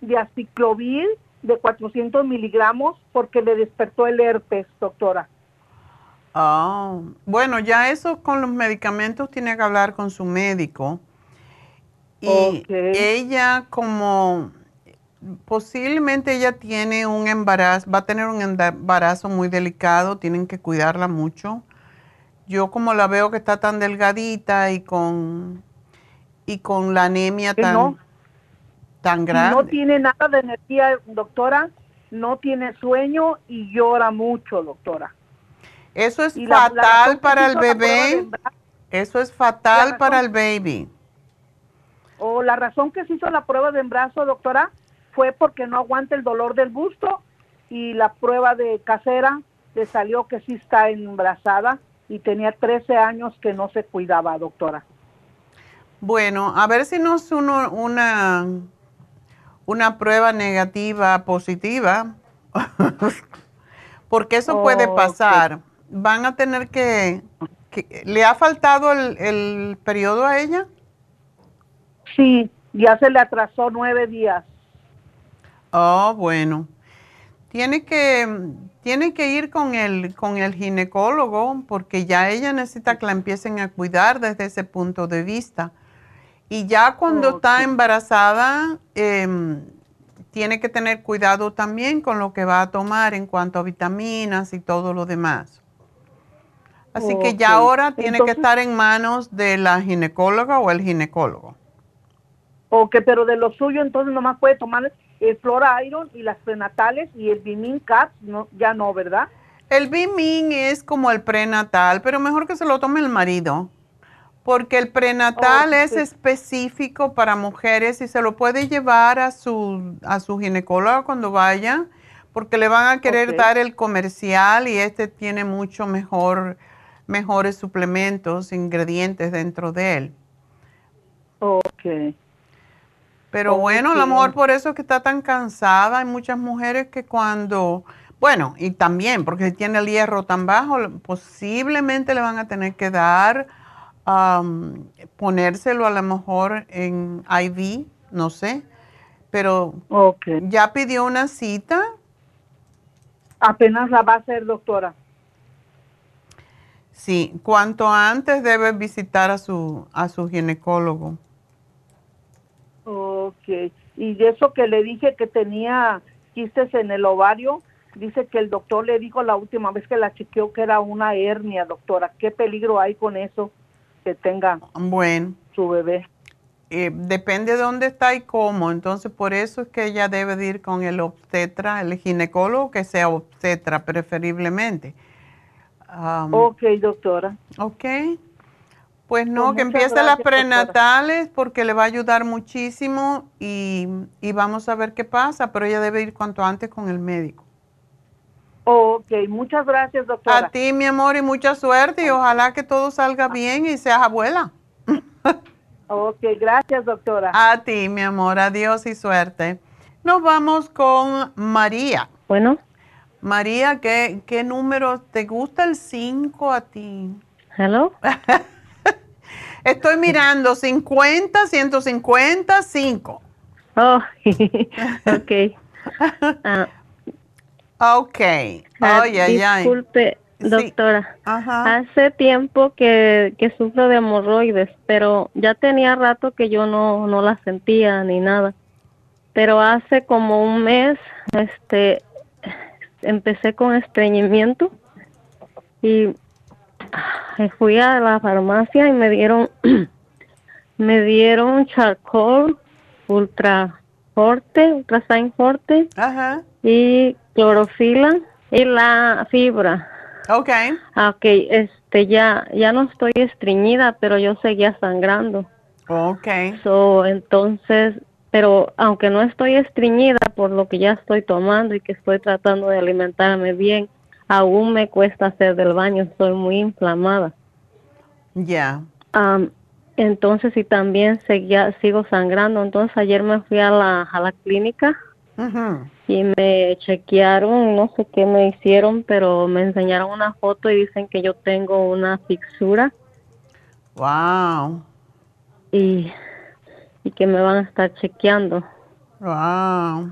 de aciclovir de 400 miligramos porque le despertó el herpes, doctora. Oh, bueno, ya eso con los medicamentos tiene que hablar con su médico. Y ella como posiblemente ella tiene un embarazo, va a tener un embarazo muy delicado, tienen que cuidarla mucho. Yo como la veo que está tan delgadita y con y con la anemia tan no. Tan No grande. tiene nada de energía, doctora, no tiene sueño y llora mucho, doctora. Eso es Y la- la razón fatal para el bebé. Eso es fatal para el baby. O la razón que se hizo la prueba de embarazo, doctora, fue porque no aguanta el dolor del busto y la prueba de casera le salió que sí está embarazada y tenía 13 años que no se cuidaba, doctora. Bueno, a ver si nos uno una, una prueba negativa positiva, porque eso puede pasar. Van a tener que, que- ¿Le ha faltado el, el periodo a ella? Sí, ya se le atrasó nueve días. Oh, bueno. Tiene que, tiene que ir con el, con el ginecólogo porque ya ella necesita que la empiecen a cuidar desde ese punto de vista. Y ya cuando está Ok. embarazada, em, tiene que tener cuidado también con lo que va a tomar en cuanto a vitaminas y todo lo demás. Así que ya ahora tiene que estar en manos de la ginecóloga o el ginecólogo. Ok, pero de lo suyo entonces nomás puede tomar el Flora Iron y las prenatales y el Bimin Caps, no, ya no, ¿verdad? El Bimin es como el prenatal, pero mejor que se lo tome el marido, porque el prenatal Oh, es sí. específico para mujeres y se lo puede llevar a su, a su ginecóloga cuando vaya, porque le van a querer dar el comercial y este tiene mucho mejor, mejores suplementos, ingredientes dentro de él. Ok. Pero bueno, a lo mejor por eso es que está tan cansada. Hay muchas mujeres que cuando, bueno, y también porque tiene el hierro tan bajo, posiblemente le van a tener que dar, am, ponérselo a lo mejor en IV, no sé. Pero ya pidió una cita. Apenas la va a hacer, doctora. Sí, cuanto antes debe visitar a su, a su ginecólogo. Ok. Y de eso que le dije que tenía quistes en el ovario, dice que el doctor le dijo la última vez que la chequeó que era una hernia, doctora. ¿Qué peligro hay con eso que tenga Bueno. su bebé? eh, depende de dónde está y cómo. Entonces, por eso es que ella debe de ir con el obstetra, el ginecólogo que sea obstetra preferiblemente. Am, Ok, doctora. ok. Pues no, Pues que empiece las doctora. prenatales porque le va a ayudar muchísimo y, y vamos a ver qué pasa, pero ella debe ir cuanto antes con el médico. Ok, muchas gracias, doctora. A ti, mi amor, y mucha suerte y ojalá que todo salga bien y seas abuela. Ok, gracias, doctora. A ti, mi amor, adiós y suerte. Nos vamos con María. Bueno, María, ¿qué, qué número te gusta el 5 a ti? hello. Estoy mirando 50, 150, 5. Oh, ok. Ah, ok. Ah, disculpe, doctora. Hace tiempo que, que sufro de hemorroides, pero ya tenía rato que yo no, no la sentía ni nada. Pero hace como un mes, este, empecé con estreñimiento y fui a la farmacia y me dieron me dieron charcoal ultra forte, ultrasign forte y clorofila y la fibra. Okay. Ah, ok, este ya ya no estoy estreñida, pero yo seguía sangrando. Okay. So, entonces, pero aunque no estoy estreñida por lo que ya estoy tomando y que estoy tratando de alimentarme bien, aún me cuesta hacer del baño, estoy muy inflamada. Ya. entonces, y también seguía, sigo sangrando. Entonces, ayer me fui a la, a la clínica y me chequearon, no sé qué me hicieron, pero me enseñaron una foto y dicen que yo tengo una fixura. Wow. Y, y que me van a estar chequeando. Wow.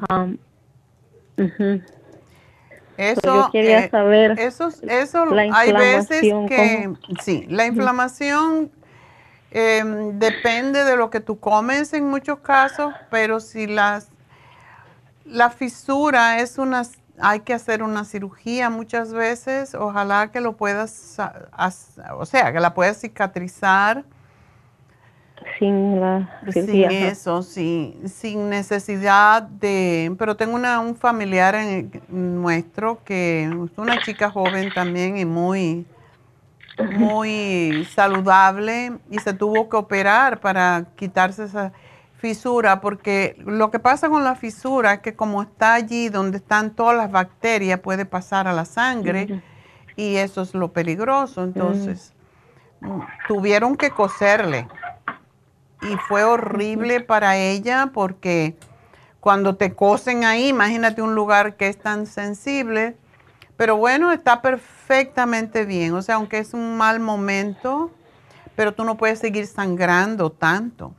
Eso, yo quería eh, saber. Eso, eso hay veces que sí, la inflamación em, depende de lo que tú comes en muchos casos, pero si las la fisura es una hay que hacer una cirugía muchas veces, ojalá que lo puedas, o sea, que la puedas cicatrizar. Sin la Sin eso, sí, sin necesidad de... Pero tengo una, un familiar en, nuestro que es una chica joven también y muy, muy saludable y se tuvo que operar para quitarse esa fisura porque lo que pasa con la fisura es que como está allí donde están todas las bacterias puede pasar a la sangre y eso es lo peligroso. Entonces, tuvieron que coserle. Y fue horrible para ella porque cuando te cosen ahí, imagínate un lugar que es tan sensible, pero bueno, está perfectamente bien, o sea, aunque es un mal momento, pero tú no puedes seguir sangrando tanto.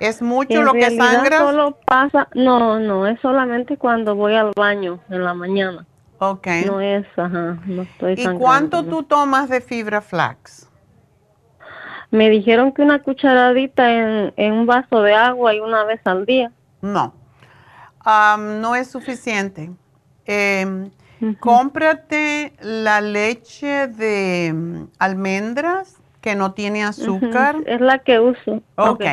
¿Es mucho lo que sangra? Solo pasa, no, no, es solamente cuando voy al baño en la mañana. Ok. No es, ajá, no estoy ¿Y cuánto tú tomas de fibra flax? Me dijeron que una cucharadita en, un vaso de agua y una vez al día. No, no es suficiente. Em, cómprate la leche de mm, almendras que no tiene azúcar. Es la que uso. Ok.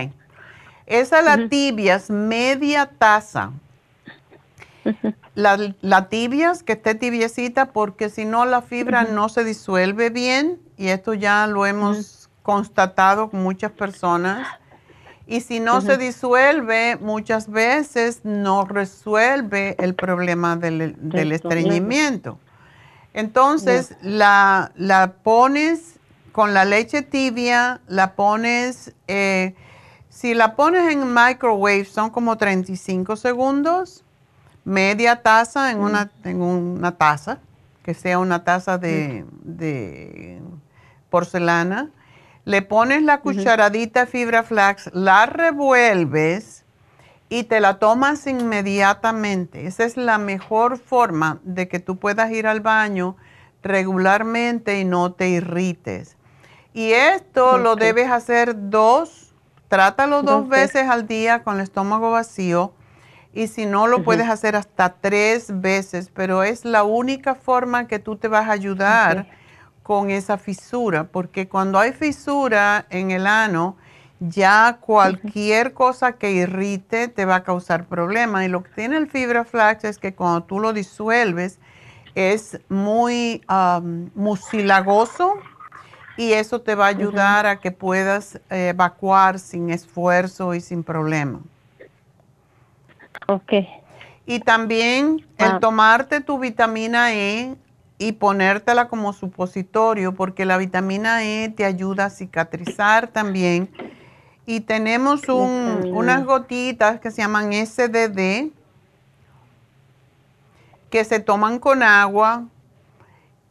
Esa la tibias, media taza. La, la, tibias, que esté tibiecita, porque si no la fibra no se disuelve bien, y esto ya lo hemos constatado con muchas personas. Y si no se disuelve, muchas veces no resuelve el problema del, estreñimiento. Entonces, la, la, pones con la leche tibia, la pones, eh, si la pones en microwave son como 35 segundos, media taza en, una, en una taza, que sea una taza de, de porcelana le pones la cucharadita fibra flax, la revuelves y te la tomas inmediatamente. Esa es la mejor forma de que tú puedas ir al baño regularmente y no te irrites. Y esto lo debes hacer dos, trátalo dos, veces. al día con el estómago vacío. Y si no lo puedes hacer hasta tres veces, pero es la única forma que tú te vas a ayudar con esa fisura, porque cuando hay fisura en el ano, ya cualquier cosa que irrite te va a causar problemas. Y lo que tiene el fibra flax es que cuando tú lo disuelves es muy mucilagoso y eso te va a ayudar a que puedas evacuar sin esfuerzo y sin problema. Ok. Y también el ah. tomarte tu vitamina E y ponértela como supositorio porque la vitamina E te ayuda a cicatrizar también. Y tenemos unas gotitas que se llaman SDD que se toman con agua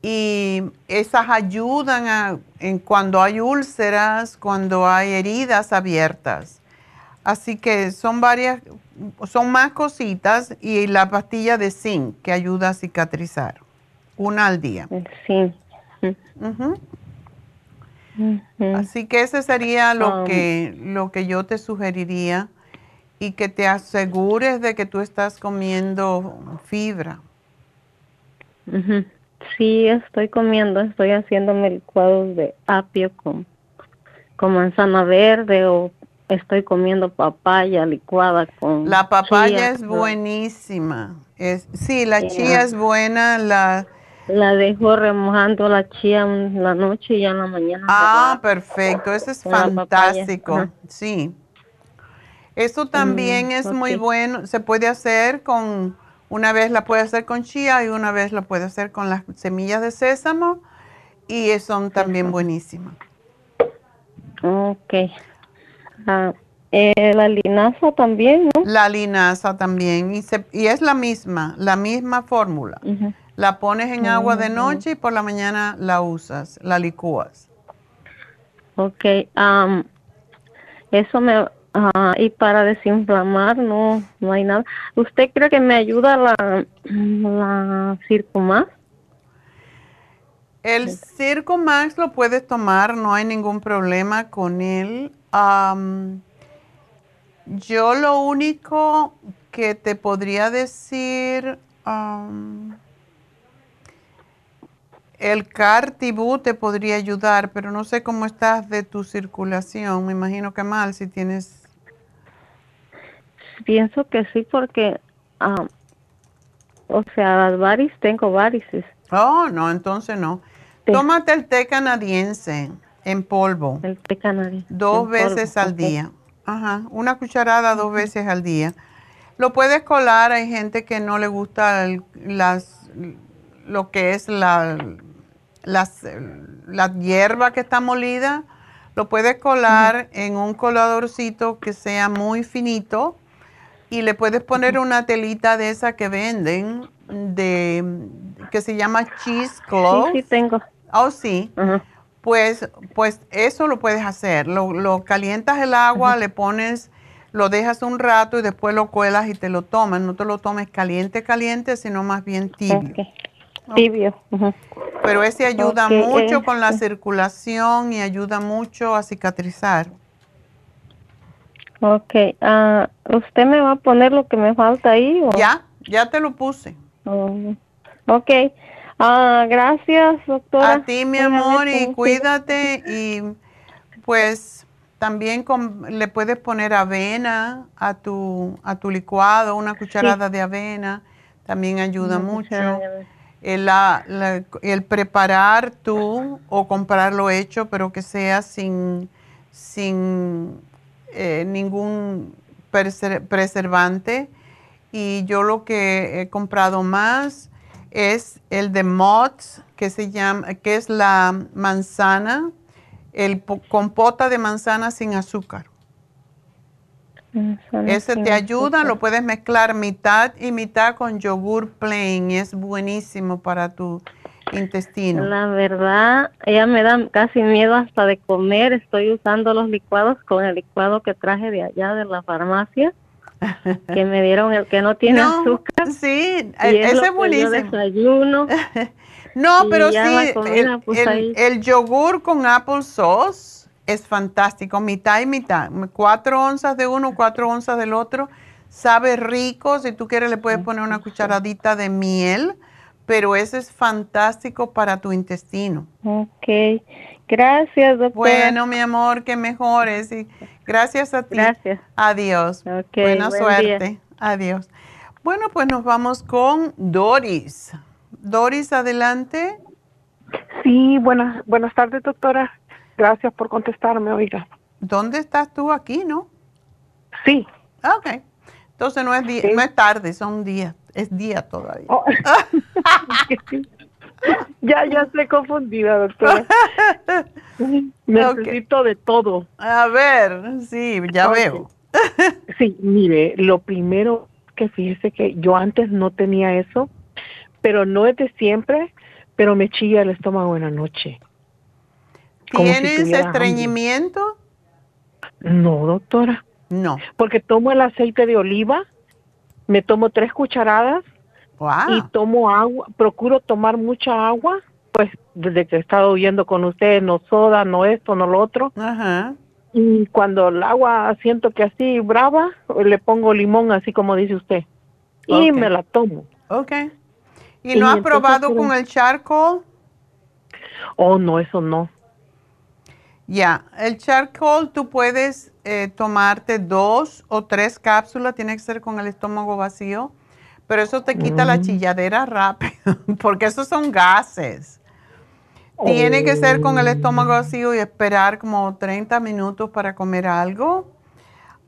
y esas ayudan en cuando hay úlceras, cuando hay heridas abiertas. Así que son varias, son más cositas y la pastilla de zinc que ayuda a cicatrizar. Una al día. Sí. Así que ese sería lo, um, que, lo que yo te sugeriría y que te asegures de que tú estás comiendo fibra. Sí, estoy comiendo, estoy haciéndome licuados de apio con, con manzana verde o estoy comiendo papaya licuada con La papaya es buenísima. Es, sí, la chía es buena, la la dejo remojando la chía en la noche y ya en la mañana. Ah, perfecto, eso es fantástico. Sí. Eso también mm, es muy bueno, se puede hacer con, una vez la puede hacer con chía y una vez la puede hacer con las semillas de sésamo y son también buenísimas. Ok. Ah, eh, la linaza también, ¿no? La linaza también y, y es la misma, la misma fórmula. La pones en agua de noche y por la mañana la usas, la licúas. Ok, eso me... Ah, y para desinflamar no, no hay nada. ¿Usted cree que me ayuda la, la Circumax? El Circumax lo puedes tomar, no hay ningún problema con él. yo lo único que te podría decir... El Cartibú te podría ayudar, pero no sé cómo estás de tu circulación. Me imagino que mal si tienes... Pienso que sí porque, ah, o sea, las varices, tengo varices. Oh, no, entonces no. Tómate el té canadiense en polvo. El té canadiense. Dos veces al día. Ajá, una cucharada dos veces al día. Lo puedes colar, hay gente que no le gusta las, lo que es la las, la hierba que está molida, lo puedes colar en un coladorcito que sea muy finito y le puedes poner una telita de esa que venden de que se llama cheesecloth. Sí, sí tengo. Oh, sí. Pues, pues eso lo puedes hacer. Lo, lo calientas el agua, le pones, lo dejas un rato y después lo cuelas y te lo tomas. No te lo tomes caliente, caliente, sino más bien tibio. Tibio. Pero ese ayuda mucho con la circulación y ayuda mucho a cicatrizar. Ok. Uh, ¿Usted me va a poner lo que me falta ahí? Ya, ya te lo puse. Oh, ok. Uh, gracias, doctora. A ti, mi amor, y cuídate. Y pues también le puedes poner avena a tu, a tu licuado, una cucharada de avena. También ayuda mucho el, el, preparar tú o comprarlo hecho, pero que sea sin, sin eh, ningún preservante. Y yo lo que he comprado más es el de Mott's, que se llama, que es la manzana, el compota de manzana sin azúcar. Ese te ayuda, lo puedes mezclar mitad y mitad con yogur plain es buenísimo para tu intestino. La verdad, ella me da casi miedo hasta de comer. Estoy usando los licuados con el licuado que traje de allá de la farmacia, que me dieron el que no tiene azúcar. Sí, ese es buenísimo. desayuno. no, pero sí, el, pues, el yogur con apple sauce es fantástico, mitad y mitad, cuatro onzas de uno, cuatro onzas del otro, sabe rico, si tú quieres le puedes poner una cucharadita de miel, pero ese es fantástico para tu intestino. Ok, gracias doctora. Bueno, mi amor, que mejores y gracias a ti. Gracias. Adiós. Buena suerte. Adiós. Bueno, pues nos vamos con Doris. Doris, adelante. Sí, buenas, buenas tardes, doctora. Gracias por contestarme, oiga. ¿Dónde estás tú aquí, no? Sí. Ah, ok. Entonces no es, no es tarde, son días. Es día todavía. Oh. ya, ya estoy confundida, doctora. Necesito de todo. A ver, sí, ya veo. sí, mire, lo primero que fíjese que yo antes no tenía eso, pero no es de siempre, pero me chilla el estómago en la noche. ¿Tienes estreñimiento? No, doctora. No. Porque tomo el aceite de oliva, me tomo tres cucharadas y tomo agua, procuro tomar mucha agua, pues desde que he estado huyendo con ustedes, no soda, no esto, no lo otro. Ajá. Y cuando el agua siento que así brava, le pongo limón, así como dice usted. Y me la tomo. Ok. ¿Y, no has probado con el charcoal? Oh, no, eso no. Ya, el charcoal tú puedes eh, tomarte dos o tres cápsulas, tiene que ser con el estómago vacío, pero eso te quita la mm. chilladera rápido, porque esos son gases. Tiene que ser con el estómago vacío y esperar como 30 minutos para comer algo.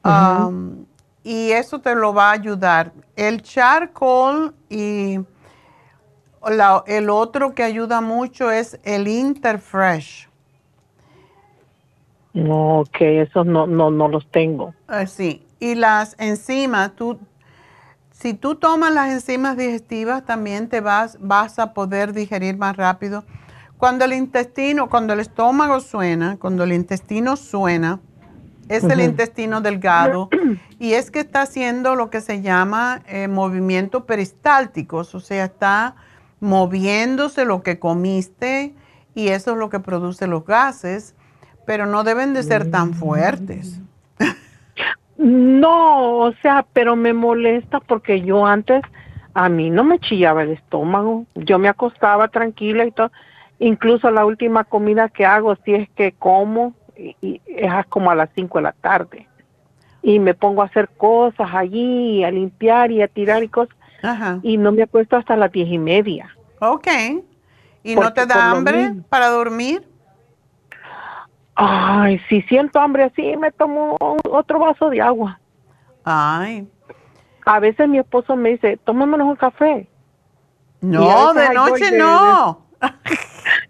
Um, y eso te lo va a ayudar. El charcoal y el otro que ayuda mucho es el Interfresh. Ok, esos no, no, no los tengo. Ah, sí, y las enzimas, tú, si tú tomas las enzimas digestivas, también te vas, vas a poder digerir más rápido. Cuando el intestino, cuando el estómago suena, cuando el intestino suena, es el intestino delgado y es que está haciendo lo que se llama eh, movimientos peristálticos, o sea, está moviéndose lo que comiste y eso es lo que produce los gases, pero no deben de ser tan fuertes. No, o sea, pero me molesta porque yo antes a mí no me chillaba el estómago, yo me acostaba tranquila y todo, incluso la última comida que hago si es que como y, es como a las 5 de la tarde y me pongo a hacer cosas allí, a limpiar y a tirar y cosas y no me acuesto hasta las diez y media. Ok. ¿Y no te da hambre para dormir? Ay, si siento hambre así, me tomo otro vaso de agua. Ay. A veces mi esposo me dice, tomémonos un café. No, de noche no.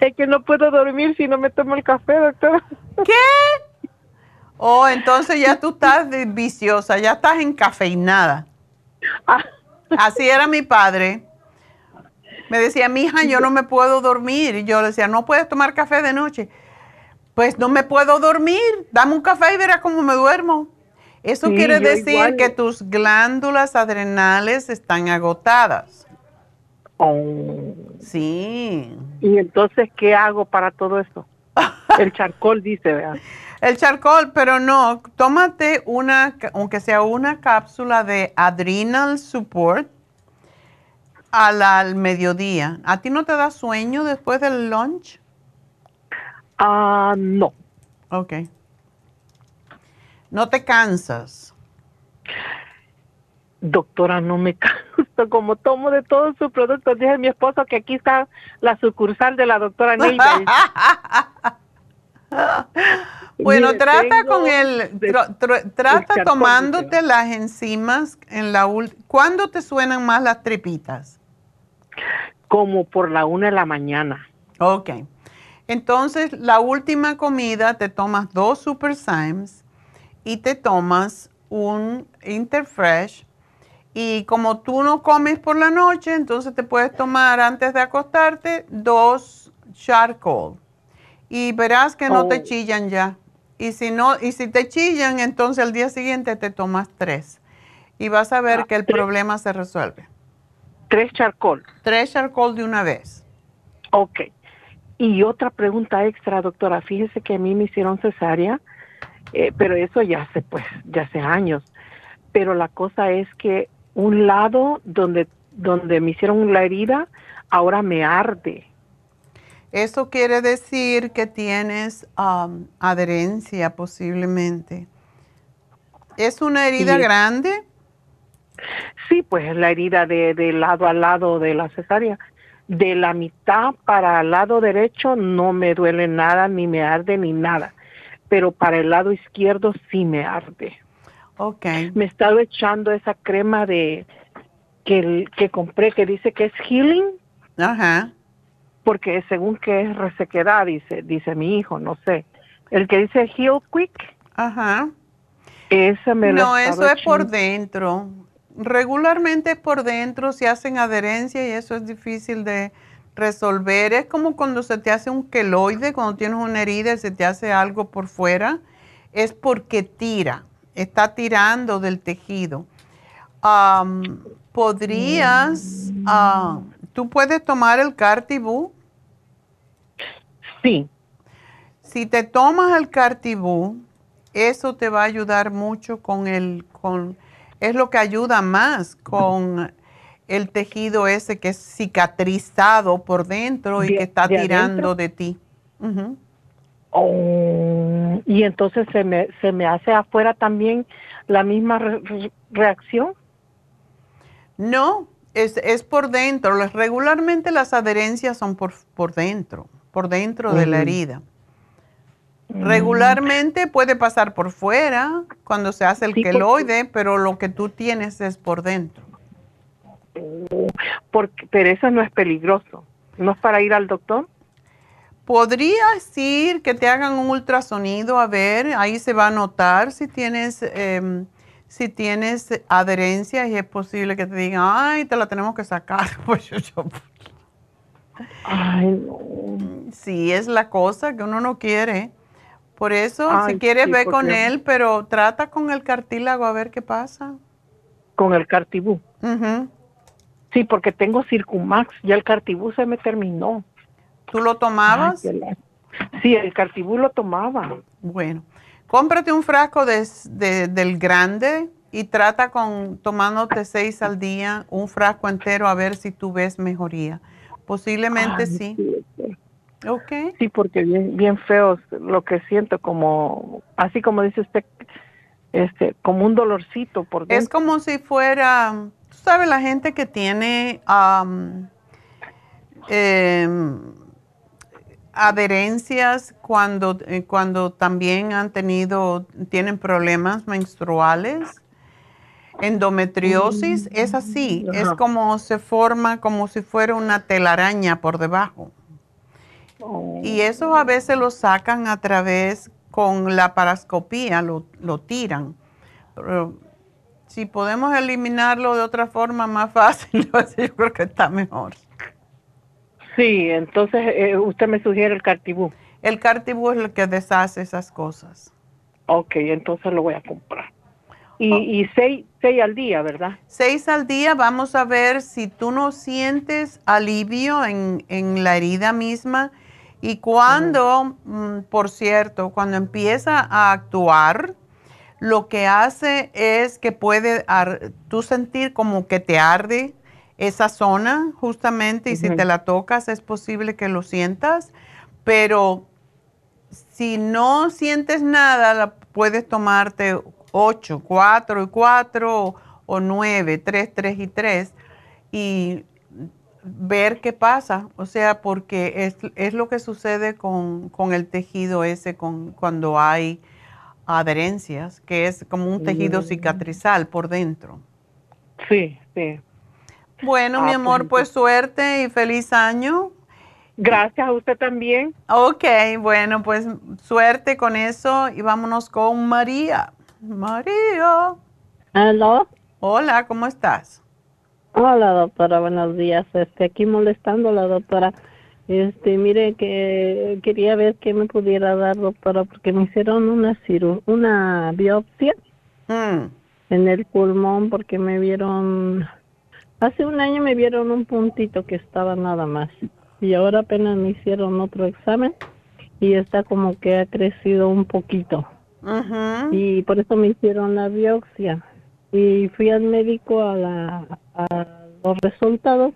es que no puedo dormir si no me tomo el café, doctora. ¿Qué? Oh, entonces ya tú estás viciosa, ya estás encafeinada. Ah. Así era mi padre. Me decía, mi hija, yo no me puedo dormir. Y yo le decía, no puedes tomar café de noche. Pues no me puedo dormir. Dame un café y verás cómo me duermo. Eso quiere decir que tus glándulas adrenales están agotadas. Oh. Sí. ¿Y entonces qué hago para todo eso? El charcoal dice, ¿verdad? El charcoal, pero no, tómate una, aunque sea una cápsula de Adrenal Support al, al mediodía. ¿A ti no te da sueño después del lunch? Ah, no. Ok. ¿No te cansas? Doctora, no me canso. Como tomo de todos sus productos, dije a mi esposo que aquí está la sucursal de la doctora Neida. bueno, trata con el, trata tomándote las enzimas en la ¿Cuándo te suenan más las tripitas? Como por la una de la mañana. Ok. Entonces, la última comida te tomas dos Super Symes y te tomas un Interfresh. Y como tú no comes por la noche, entonces te puedes tomar antes de acostarte dos charcoal. Y verás que no te oh. chillan ya. Y si no, y si te chillan, entonces al día siguiente te tomas tres. Y vas a ver ah, que el problema se resuelve. Tres charcoal. Tres charcoal de una vez. Ok. Y otra pregunta extra, doctora. Fíjese que a mí me hicieron cesárea, eh, pero eso ya hace, pues, ya hace años. Pero la cosa es que un lado donde, donde me hicieron la herida, ahora me arde. Eso quiere decir que tienes um, adherencia posiblemente. ¿Es una herida grande? Sí, pues la herida de, de lado a lado de la cesárea de la mitad para el lado derecho no me duele nada, ni me arde, ni nada. Pero para el lado izquierdo sí me arde. Ok. Me he estado echando esa crema de que, que compré que dice que es healing. Ajá. Porque según que es resequedad, dice, dice mi hijo, no sé. El que dice heal quick. Ajá. Esa me No, eso es por dentro regularmente por dentro se hacen adherencia y eso es difícil de resolver. Es como cuando se te hace un queloide, cuando tienes una herida y se te hace algo por fuera, es porque tira. está tirando del tejido. ¿Podrías, ah, tú puedes tomar el Cartibú? Sí. Si te tomas el Cartibú, eso te va a ayudar mucho con el, con, es lo que ayuda más con el tejido ese que es cicatrizado por dentro y que está tirando de ti. Oh, y entonces se me, se me hace afuera también la misma reacción. No, es, es, por dentro. Regularmente las adherencias son por, por dentro, por dentro de la herida. Mm. Regularmente puede pasar por fuera cuando se hace el queloide, pero lo que tú tienes es por dentro. Porque, pero eso no es peligroso. ¿No es para ir al doctor? Podrías ir que te hagan un ultrasonido a ver, ahí se va a notar si tienes, em, si tienes adherencia y es posible que te digan, ay, te la tenemos que sacar. Pues ay, no. Sí, es la cosa que uno no quiere. Por eso, si quieres, ve con él, pero trata con el cartílago a ver qué pasa. Con el cartibú. Sí, porque tengo Circumax, ya el cartibú se me terminó. ¿Tú lo tomabas? sí, el cartibú lo tomaba. Bueno, cómprate un frasco de, del grande y trata con tomándote seis al día, un frasco entero a ver si tú ves mejoría. Posiblemente sí. sí. Ok. Sí, porque bien, bien feo lo que siento, como, así como dice usted, este, como un dolorcito por Es como si fuera, tú sabes, la gente que tiene em, adherencias cuando, eh, cuando también han tenido, tienen problemas menstruales, endometriosis, es así, es como se forma como si fuera una telaraña por debajo. Oh. Y eso a veces lo sacan a través con la parascopía, lo, lo tiran. Pero si podemos eliminarlo de otra forma más fácil, yo creo que está mejor. Sí, entonces eh, usted me sugiere el cartibú. El cartibú es el que deshace esas cosas. Ok, entonces lo voy a comprar. Y, oh. y seis, seis, al día, ¿verdad? Seis al día, vamos a ver si tú no sientes alivio en, en la herida misma. Y cuando, mm, por cierto, cuando empieza a actuar, lo que hace es que puede tú sentir como que te arde esa zona justamente y si te la tocas es posible que lo sientas, pero si no sientes nada, la puedes tomarte 8, 4 y 4 o 9, 3, 3 y 3 y ver qué pasa, o sea, porque es, es lo que sucede con, con, el tejido ese con, cuando hay adherencias, que es como un tejido mm. cicatrizal por dentro. Sí, sí. Bueno, mi ah, amor, pues, pues suerte y feliz año. Gracias a usted también. Ok, bueno, pues suerte con eso y vámonos con María. María. ¿Aló? Hola, ¿cómo estás? Hola, doctora, buenos días. Este, aquí molestando a la doctora. Este, mire que quería ver qué me pudiera dar, doctora, porque me hicieron una una biopsia mm. en el pulmón porque me vieron Hace un año me vieron un puntito que estaba nada más y ahora apenas me hicieron otro examen y está como que ha crecido un poquito. Y por eso me hicieron la biopsia y fui al médico a, la, a los resultados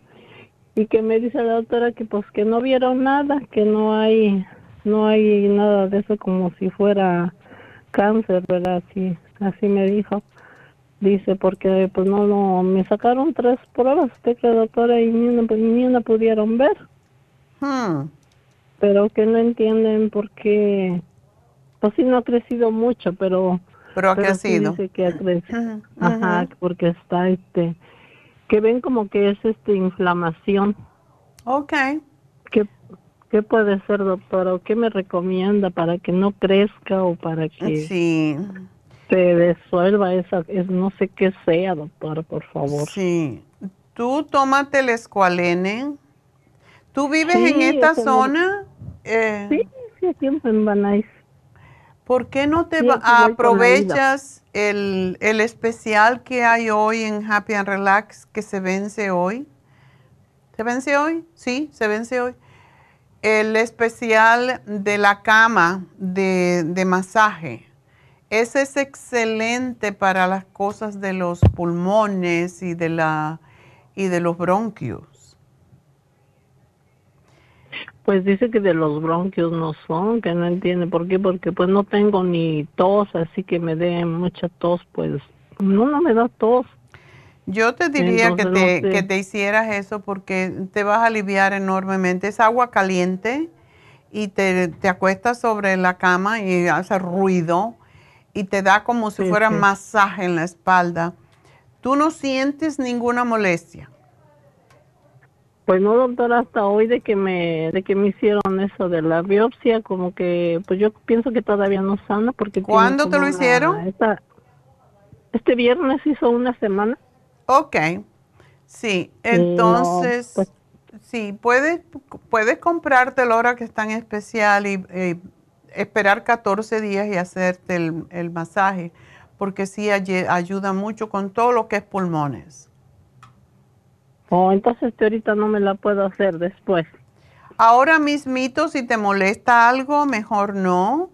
y que me dice la doctora que pues que no vieron nada, que no hay no hay nada de eso como si fuera cáncer, ¿verdad? Así, así me dijo. Dice, porque pues no, no, me sacaron tres pruebas, usted que doctora, y ni una, ni una pudieron ver. Hmm. Pero que no entienden por qué, pues sí no ha crecido mucho, pero... Pero ha crecido. dice que ha crecido. Ajá, porque está este, que ven como que es este inflamación. Ok. ¿Qué, ¿Qué puede ser, doctora? ¿O qué me recomienda para que no crezca o para que... Sí se disuelva esa, es, no sé qué sea, doctora, por favor. Sí. Tú tómate el escualene. ¿Tú vives en esta zona? Eh, sí, sí, siempre en Banais. ¿Por qué no te aprovechas el, el, especial que hay hoy en Happy and Relax que se vence hoy? ¿Se vence hoy? Sí, se vence hoy. El especial de la cama de, de masaje. Ese es excelente para las cosas de los pulmones y de, la, y de los bronquios. Pues dice que de los bronquios no son, que no entiende por qué, porque pues no tengo ni tos, así que me dé mucha tos, pues no, no me da tos. Yo te diría que, te, que te hicieras eso porque te vas a aliviar enormemente. Es agua caliente y te, te acuestas sobre la cama y hace ruido y te da como si fuera masaje en la espalda. ¿Tú no sientes ninguna molestia? Pues no, doctora, hasta hoy de que me de que me hicieron eso de la biopsia, como que pues yo pienso que todavía no sana porque ¿Cuándo te lo hicieron? este viernes hizo una semana. Ok. Sí, entonces pues sí, puedes puedes comprarte la hora que está en especial y, esperar 14 días y hacerte el, el masaje, porque sí ayuda mucho con todo lo que es pulmones. Oh, entonces ahorita no me la puedo hacer después. Ahora mismito, si te molesta algo, mejor no.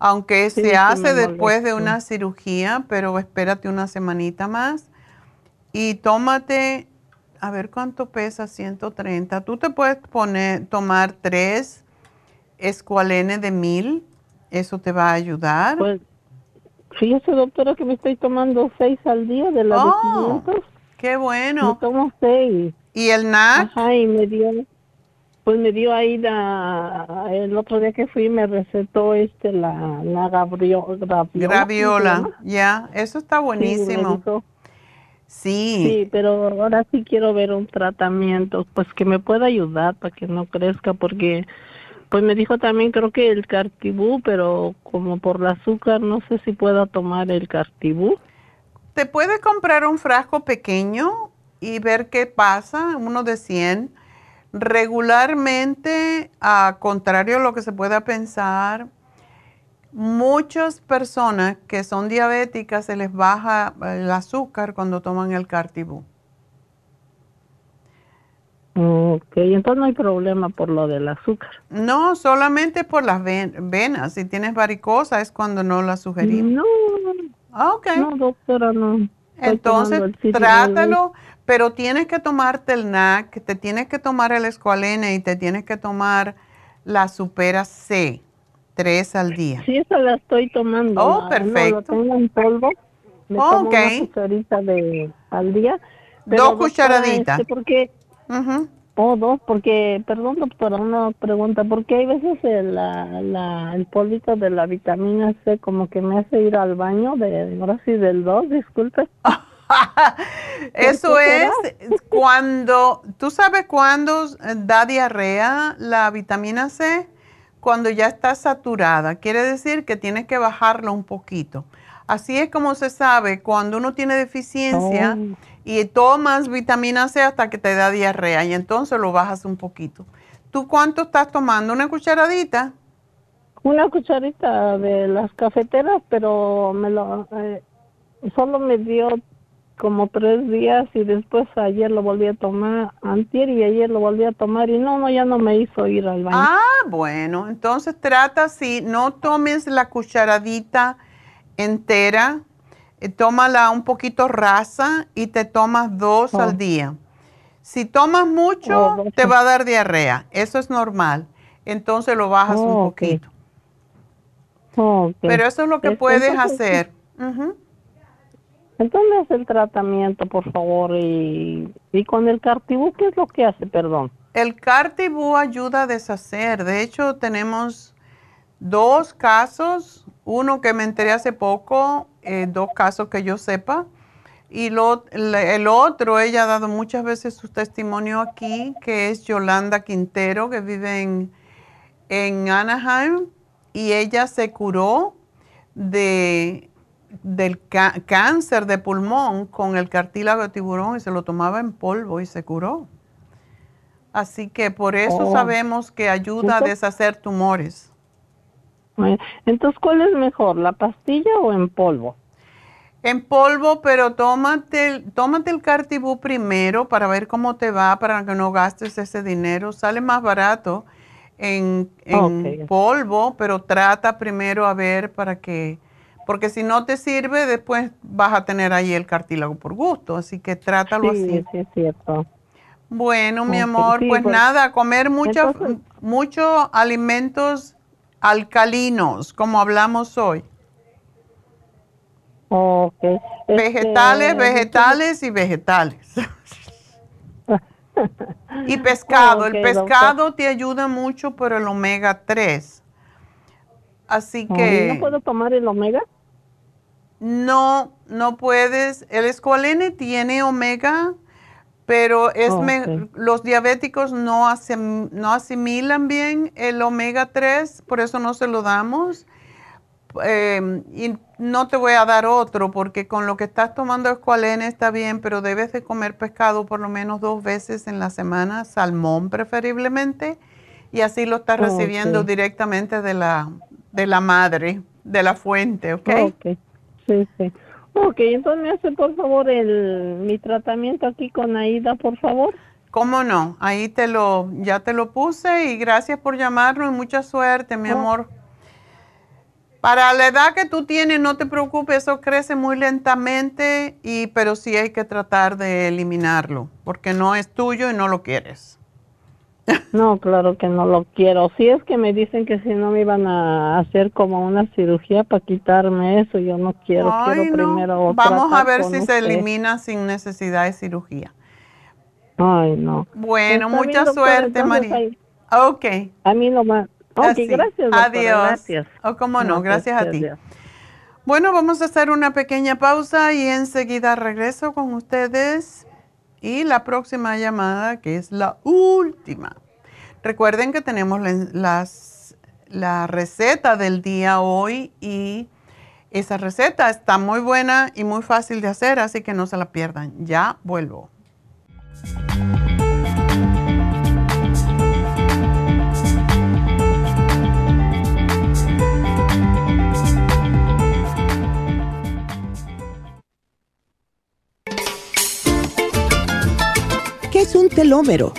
Aunque se hace después de una cirugía, pero espérate una semanita más. Y tómate, a ver cuánto pesa, 130. Tú te puedes poner, tomar tres escualenes de mil. Eso te va a ayudar. Pues, fíjese, doctora, que me estoy tomando seis al día de la oh. Qué bueno. Me tomo seis. ¿Y el NAC? Ajá, y me dio, pues me dio ahí la, el otro día que fui me recetó este la, la graviola. Graviola, ya, eso está buenísimo. Sí, sí. pero ahora sí quiero ver un tratamiento, pues que me pueda ayudar para que no crezca, porque pues me dijo también creo que el cartibú, pero como por el azúcar no sé si pueda tomar el cartibú. Te puede comprar un frasco pequeño y ver qué pasa, uno de 100. Regularmente, a contrario a lo que se pueda pensar, muchas personas que son diabéticas se les baja el azúcar cuando toman el cartibú. Ok, entonces no hay problema por lo del azúcar. No, solamente por las venas. Si tienes varicosa es cuando no la sugerimos. No, ok. No, doctora, no. Entonces, trátalo, pero tienes que tomarte el NAC, te tienes que tomar el escualene y te tienes que tomar la Supera C, tres al día. Sí, esa la estoy tomando. Oh, perfecto. lo tengo en polvo. Me tomo una cucharita de, al día. Dos cucharaditas. Este, porque o dos, porque, perdón doctora, una pregunta, porque hay veces el, la, el polvito de la vitamina C como que me hace ir al baño, de, ahora sí del 2, disculpe. Eso es cuando, ¿tú sabes cuándo da diarrea la vitamina C? Cuando ya está saturada, quiere decir que tienes que bajarlo un poquito. Así es como se sabe cuando uno tiene deficiencia. Oh y tomas vitamina C hasta que te da diarrea y entonces lo bajas un poquito. ¿Tú cuánto estás tomando? ¿Una cucharadita? Una cucharita de las cafeteras, pero me lo eh, solo me dio como tres días y después ayer lo volví a tomar, antier y ayer lo volví a tomar y no, no, ya no me hizo ir al baño. Ah, bueno, entonces trata si no tomes la cucharadita entera, tómala un poquito rasa y te tomas dos al oh. día. Si tomas mucho, oh, te va a dar diarrea. Eso es normal. Entonces lo bajas un oh, poquito. Pero eso es lo que puedes hacer. Entonces el tratamiento, por favor. Y, y con el cartibú, ¿qué es lo que hace? Perdón. El cartibú ayuda a deshacer. De hecho, tenemos dos casos. Uno que me enteré hace poco eh, dos casos que yo sepa. Y lo, el otro, ella ha dado muchas veces su testimonio aquí, que es Yolanda Quintero, que vive en, en Anaheim, y ella se curó de, del cáncer de pulmón con el cartílago de tiburón y se lo tomaba en polvo y se curó. Así que por eso oh. sabemos que ayuda a deshacer tumores. Entonces, ¿cuál es mejor, la pastilla o en polvo? En polvo, pero tómate, tómate el Cartibú primero para ver cómo te va, para que no gastes ese dinero. Sale más barato en, polvo, pero trata primero a ver para que, porque si no te sirve, después vas a tener ahí el cartílago por gusto, así que trátalo así. Sí, es cierto. Bueno, mi amor, pues, pues, nada, comer muchos muchos alimentos alcalinos, como hablamos hoy. Okay. Vegetales, este, vegetales y vegetales. y pescado. el pescado te ayuda mucho por el omega 3. Así que... ¿No puedo tomar el omega? No, no puedes. El escualene tiene omega, pero es los diabéticos no, no asimilan bien el omega 3, por eso no se lo damos. Em, y no te voy a dar otro porque con lo que estás tomando escualene está bien, pero debes de comer pescado por lo menos dos veces en la semana, salmón preferiblemente, y así lo estás recibiendo directamente de la, de la madre, de la fuente, ¿ok? Ok, sí, sí. Ok, entonces me hace por favor el, mi tratamiento aquí con Aida, por favor. ¿Cómo no? Ahí te lo, ya te lo puse y gracias por llamarnos y mucha suerte, mi oh. amor. Para la edad que tú tienes, no te preocupes, eso crece muy lentamente, y, pero sí hay que tratar de eliminarlo, porque no es tuyo y no lo quieres. No, claro que no lo quiero. Si es que me dicen que si no me iban a hacer como una cirugía para quitarme eso, yo no quiero, quiero primero Vamos a ver si se elimina sin necesidad de cirugía. Ay, no. Bueno, mucha suerte, María. Ok. A mí lo más Ok, gracias. Adiós. Gracias. O oh, cómo no, gracias, a ti. Bueno, vamos a hacer una pequeña pausa y enseguida regreso con ustedes. Y la próxima llamada, que es la última. Recuerden que tenemos las, la receta del día hoy y esa receta está muy buena y muy fácil de hacer, así que no se la pierdan. Ya vuelvo. Es un telómero?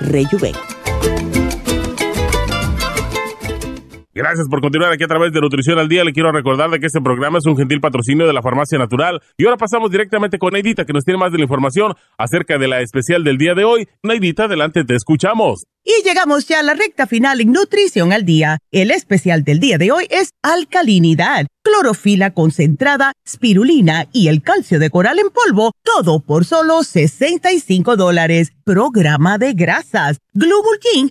Rejuven. Gracias por continuar aquí a través de Nutrición al Día. Le quiero recordar de que este programa es un gentil patrocinio de la Farmacia Natural. Y ahora pasamos directamente con Neidita, que nos tiene más de la información acerca de la especial del día de hoy. Neidita, adelante, te escuchamos. Y llegamos ya a la recta final en Nutrición al Día. El especial del día de hoy es alcalinidad, clorofila concentrada, spirulina y el calcio de coral en polvo, todo por solo 65 dólares. Programa de grasas, Glubulgin,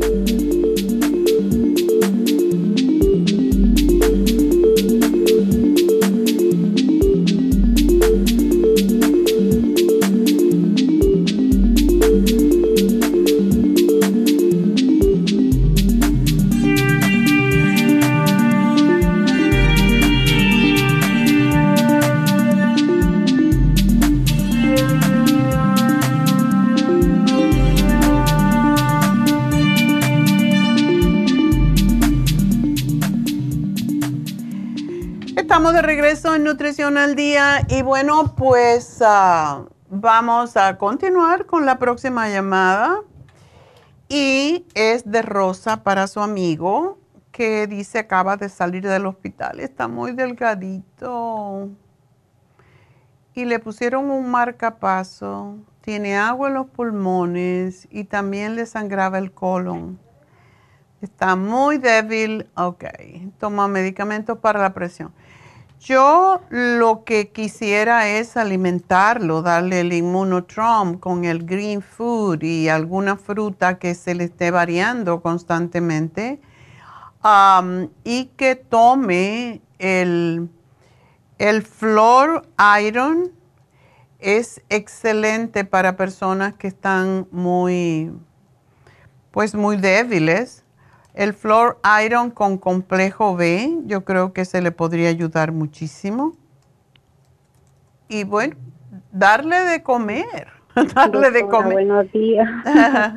Estamos de regreso en Nutrición al Día y bueno, pues ah, vamos a continuar con la próxima llamada y es de Rosa para su amigo que dice acaba de salir del hospital, está muy delgadito y le pusieron un marcapaso, tiene agua en los pulmones y también le sangraba el colon. Está muy débil, ok, toma medicamentos para la presión. Yo lo que quisiera es alimentarlo, darle el inmunotrom con el green food y alguna fruta que se le esté variando constantemente y que tome el, el Flor Iron. Es excelente para personas que están muy, pues muy débiles el Flor Iron con complejo B, yo creo que se le podría ayudar muchísimo. Y bueno, darle de comer, darle de comer. Buenos días.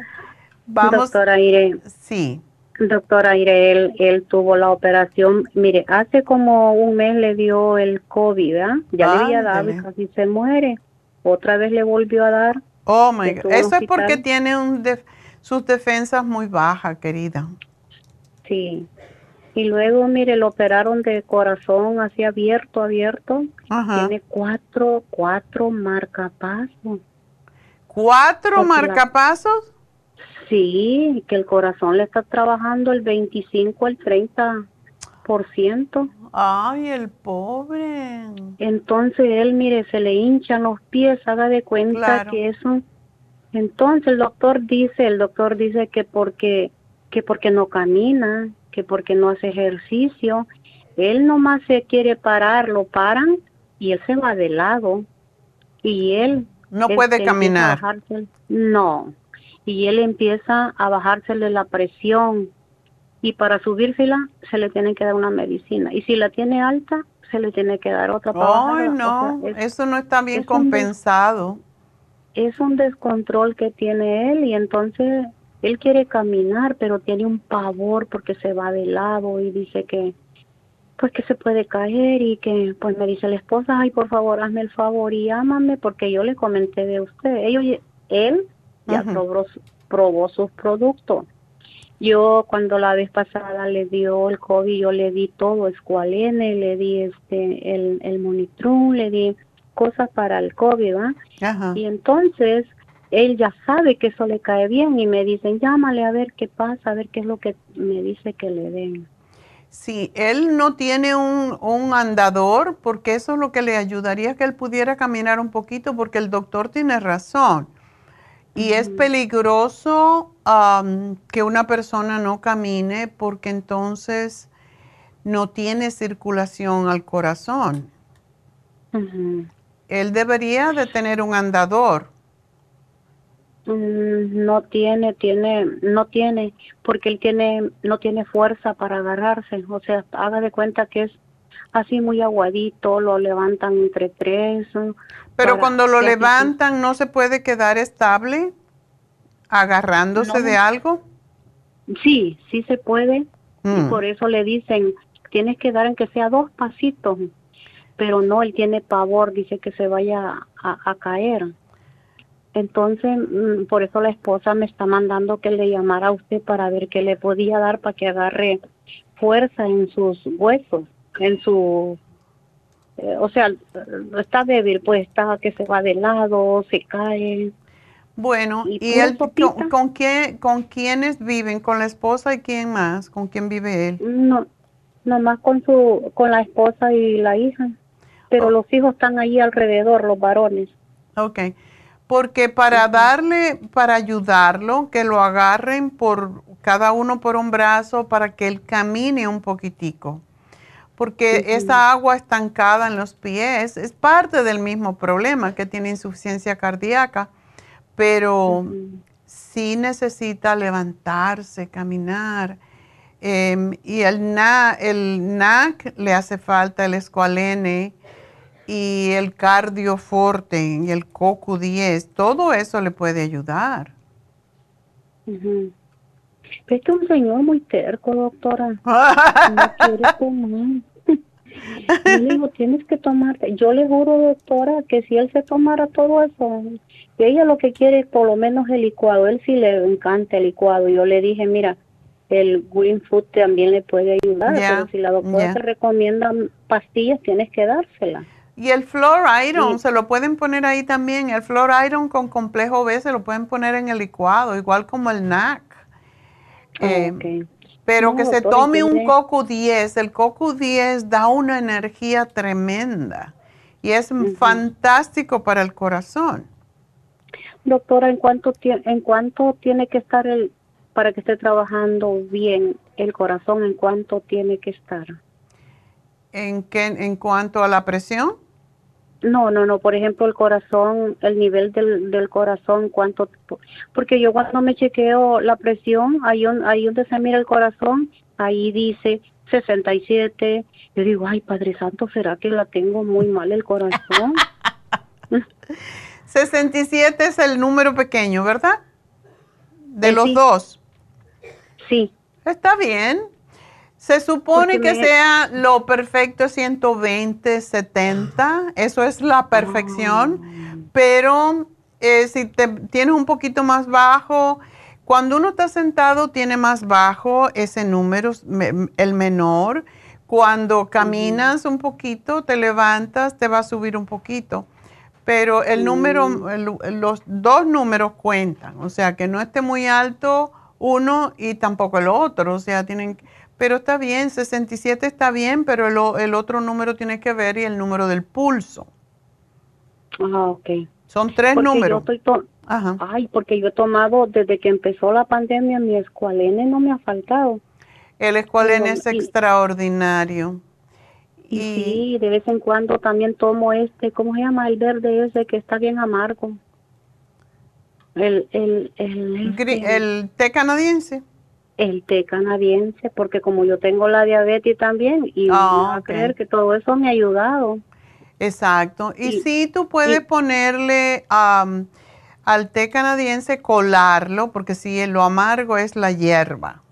Vamos. Doctora Irene. Sí. Doctora Irene, él, tuvo la operación. Mire, hace como un mes le dio el COVID, ¿verdad? Ya le había dado y casi se muere. Otra vez le volvió a dar. Oh my God. Eso es porque tiene un sus defensas muy bajas, querida. Sí. Y luego, mire, lo operaron de corazón así abierto, abierto. Tiene cuatro, cuatro marcapasos. ¿Cuatro marcapasos? Sí, que el corazón le está trabajando el 25 al 30 por ciento. Ay, el pobre. Entonces él, mire, se le hinchan los pies, haga de cuenta que eso. Entonces el doctor dice, el doctor dice que porque que porque no camina, que porque no hace ejercicio. Él nomás se quiere parar, lo paran y él se va de lado. Y él... No puede caminar. no. Y él empieza a bajársele la presión. Y para subírsela se le tiene que dar una medicina. Y si la tiene alta, se le tiene que dar otra. Ay, no, eso no está bien compensado. es un descontrol que tiene él y entonces él quiere caminar, pero tiene un pavor porque se va de lado y dice que pues que se puede caer y que pues me dice la esposa, ay por favor hazme el favor y ámame porque yo le comenté de usted. Ellos, él ya probó, probó sus productos. Yo cuando la vez pasada le dio el COVID, yo le di todo, escualene, le di este el, el monitrun, le di cosas para el COVID, ¿va? Y entonces él ya sabe que eso le cae bien y me dicen, llámale a ver qué pasa, a ver qué es lo que me dice que le den. Sí, él no tiene un, un andador porque eso es lo que le ayudaría a que él pudiera caminar un poquito porque el doctor tiene razón. Y es peligroso que una persona no camine porque entonces no tiene circulación al corazón. Él debería de tener un andador. Mm, no tiene, tiene, no tiene, porque él tiene, no tiene fuerza para agarrarse. O sea, haga de cuenta que es así muy aguadito, lo levantan entre tres. Pero cuando lo levantan, ¿no se puede quedar estable agarrándose de algo? Sí, sí se puede. Y mm. por eso le dicen, tienes que dar en que sea dos pasitos. Pero no, él tiene pavor, dice que se vaya a caer. Entonces, mm, por eso la esposa me está mandando que le llamara a usted para ver qué le podía dar para que agarre fuerza en sus huesos, en su... Eh, o sea, está débil, pues está que se va de lado, se cae. Bueno, ¿y, él con, con, quién, con quiénes viven? ¿Con la esposa y quién más? ¿Con quién vive él? No, nomás con, su, con la esposa y la hija. Pero oh. los hijos están ahí alrededor, los varones. Okay porque para darle, para ayudarlo, que lo agarren por cada uno por un brazo para que él camine un poquitico. Porque esa agua estancada en los pies es parte del mismo problema que tiene insuficiencia cardíaca, pero sí necesita levantarse, caminar. Em, y el, el NAC le hace falta el escualene y el cardioforte y el CoQ10, todo eso le puede ayudar. Es que un señor muy terco, doctora. no quiere Yo le digo, tienes que tomarte. Yo le juro, doctora, que si él se tomara todo eso, que ella lo que quiere es por lo menos el licuado. Él sí le encanta el licuado. Yo le dije, mira, el green food también le puede ayudar, pero si la doctora te recomienda pastillas, tienes que dársela. Y el Flor Iron, se lo pueden poner ahí también. El Flor Iron con complejo B se lo pueden poner en el licuado, igual como el NAC. Ah, eh, pero que se tome un Coco 10. El Coco 10 da una energía tremenda y es fantástico para el corazón. Doctora, ¿en cuánto, ¿en cuánto tiene que estar el, para que esté trabajando bien el corazón? ¿En cuánto tiene que estar? ¿En, qué, en cuanto a la presión? No, no, no. Por ejemplo, el corazón, el nivel del, del corazón, cuánto. Porque yo cuando me chequeo la presión, ahí, ahí donde se mira el corazón, ahí dice 67. Yo digo, ay, Padre Santo, ¿será que la tengo muy mal el corazón? 67 es el número pequeño, ¿verdad? De eh, los dos. Sí. Está bien. Se supone que sea lo perfecto 120, 70, eso es la perfección, ah. pero eh, si te, tienes un poquito más bajo, cuando uno está sentado tiene más bajo ese número, el menor. Cuando caminas un poquito, te levantas, te va a subir un poquito. Pero el número, mm. los dos números cuentan, o sea, que no esté muy alto uno y tampoco el otro, o sea, tienen pero está bien, 67 está bien, pero el, otro número tiene que ver y el número del pulso. Ah, ok. Son tres números. Ajá. Ay, porque yo he tomado desde que empezó la pandemia mi escualene no me ha faltado. El escualene es extraordinario. Y, sí, de vez en cuando también tomo este, ¿cómo se llama? El verde ese que está bien amargo. El, el, el, este. el té canadiense el té canadiense, porque como yo tengo la diabetes también, y oh, a creer que todo eso me ha ayudado. Exacto. Y, si tú puedes ponerle al té canadiense, colarlo, porque si lo amargo es la hierba,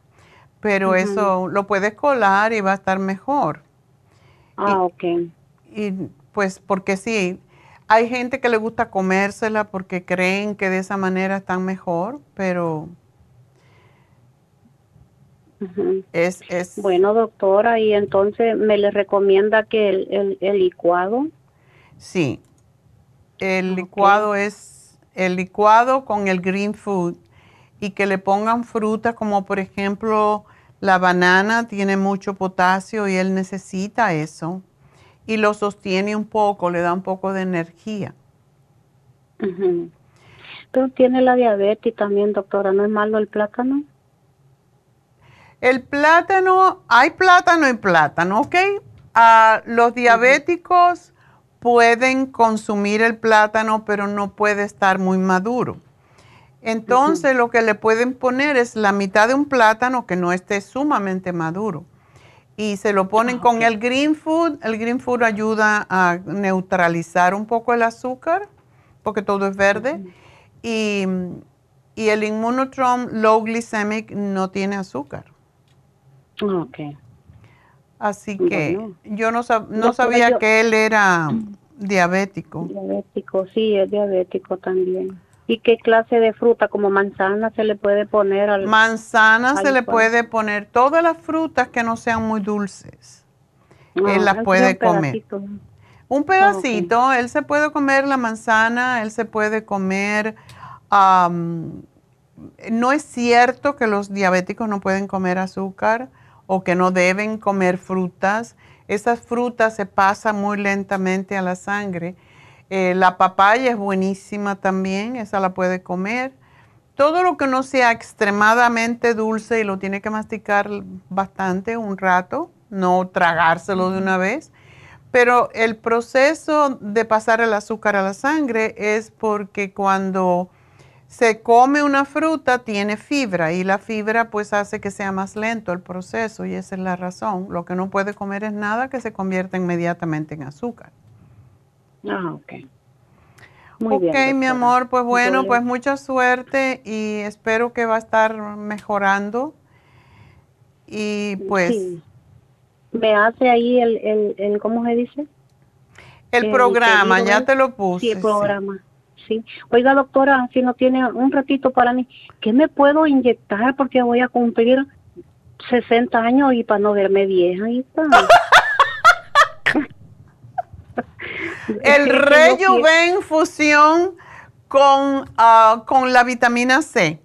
pero eso lo puedes colar y va a estar mejor. Ah, ok. Y pues porque sí, hay gente que le gusta comérsela porque creen que de esa manera están mejor, pero es, es... Bueno, doctora, y entonces me le recomienda que el, el, licuado. Sí, el licuado es el licuado con el green food y que le pongan fruta como por ejemplo la banana tiene mucho potasio y él necesita eso y lo sostiene un poco, le da un poco de energía. Pero tiene la diabetes también, doctora, ¿no es malo el plátano? El plátano, hay plátano y plátano, ¿ok? Ah, los diabéticos pueden consumir el plátano, pero no puede estar muy maduro. Entonces, lo que le pueden poner es la mitad de un plátano que no esté sumamente maduro. Y se lo ponen ah, con el green food. El green food ayuda a neutralizar un poco el azúcar, porque todo es verde. y, y el Immunotrom Low Glycemic no tiene azúcar. Ok. Así que yo no, no sabía que él era diabético. Diabético, sí, es diabético también. ¿Y qué clase de fruta, como manzana, se le puede poner al Manzana se le puede poner todas las frutas que no sean muy dulces. Ah, él las puede comer. Un pedacito, él se puede comer la manzana, él se puede comer... no es cierto que los diabéticos no pueden comer azúcar o que no deben comer frutas. Esas frutas se pasan muy lentamente a la sangre. Eh, la papaya es buenísima también, esa la puede comer. Todo lo que no sea extremadamente dulce y lo tiene que masticar bastante, un rato, no tragárselo de una vez. Pero el proceso de pasar el azúcar a la sangre es porque cuando se come una fruta, tiene fibra y la fibra pues hace que sea más lento el proceso y esa es la razón. Lo que no puede comer es nada que se convierta inmediatamente en azúcar. Ah, ok. Muy ok, mi amor, pues bueno, pues mucha suerte y espero que va a estar mejorando. Y pues me hace ahí el, el, el ¿cómo se dice? El, programa, ya te lo puse. Sí, el programa. Sí. Oiga, doctora, si no tiene un ratito para mí, ¿qué me puedo inyectar? Porque voy a cumplir 60 años y para no verme vieja. el Rejuven fusión con, uh, con la vitamina C.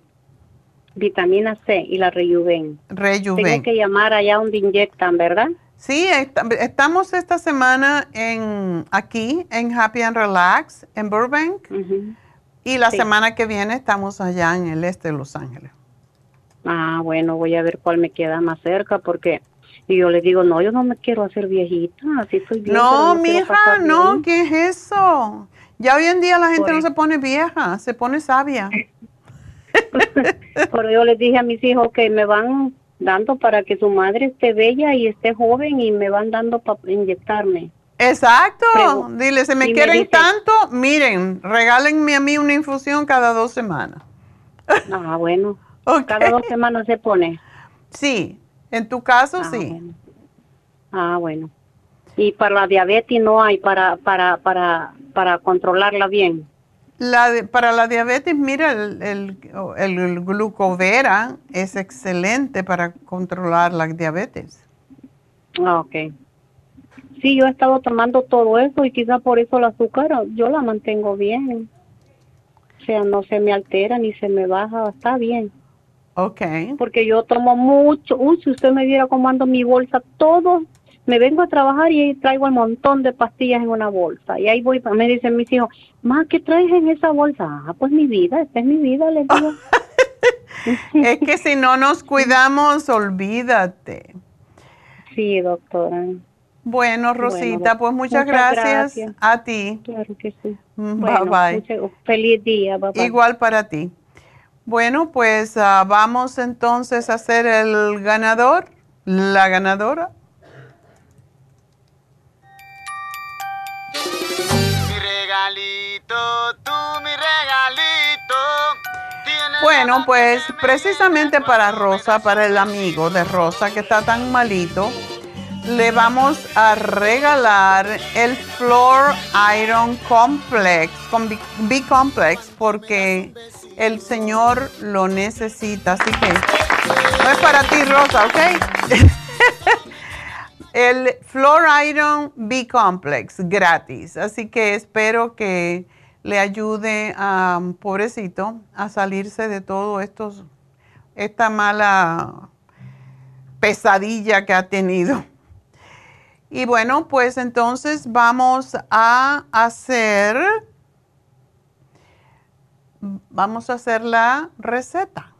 Vitamina C y la Rejuven. Rejuven. Tengo que llamar allá donde inyectan, ¿verdad? Sí, estamos esta semana en aquí en Happy and Relax en Burbank y la semana que viene estamos allá en el este de Los Ángeles. Ah, bueno, voy a ver cuál me queda más cerca porque y yo le digo, no, yo no me quiero hacer viejita, así soy bien. No, mija, no, ¿qué es eso? Ya hoy en día la gente no se pone vieja, se pone sabia. Pero yo les dije a mis hijos que me van dando para que su madre esté bella y esté joven y me van dando para inyectarme. Exacto. Dile, si me quieren tanto, miren, regálenme a mí una infusión cada dos semanas. Ah, bueno. Cada dos semanas se pone. Sí, en tu caso ah, sí. Ah, bueno. Y para la diabetes no hay para para para para controlarla bien. La para la diabetes, mira, el, el, glucovera es excelente para controlar la diabetes. Ah, ok. Sí, yo he estado tomando todo eso y quizá por eso el azúcar yo la mantengo bien. O sea, no se me altera ni se me baja, está bien. Ok. Porque yo tomo mucho. Uy, si usted me viera cómo ando mi bolsa, todo me vengo a trabajar y ahí traigo un montón de pastillas en una bolsa. Y ahí voy, me dicen mis hijos, ma, ¿qué traes en esa bolsa? Ah, pues mi vida, esta es mi vida, les digo. es que si no nos cuidamos, olvídate. Sí, doctora. Bueno, Rosita, pues muchas, gracias, a ti. Claro que sí. Mm, bye bye. feliz día, bye Igual para ti. Bueno, pues ah, vamos entonces a hacer el ganador, la ganadora. Bueno, pues precisamente para Rosa, para el amigo de Rosa que está tan malito, le vamos a regalar el Floor Iron Complex, con B-Complex, porque el Señor lo necesita. Así que no es para ti, Rosa, ¿ok? el Floor Iron B-Complex, gratis. Así que espero que le ayude a pobrecito a salirse de todo esta mala pesadilla que ha tenido. Y bueno, pues entonces vamos a hacer, vamos a hacer la receta.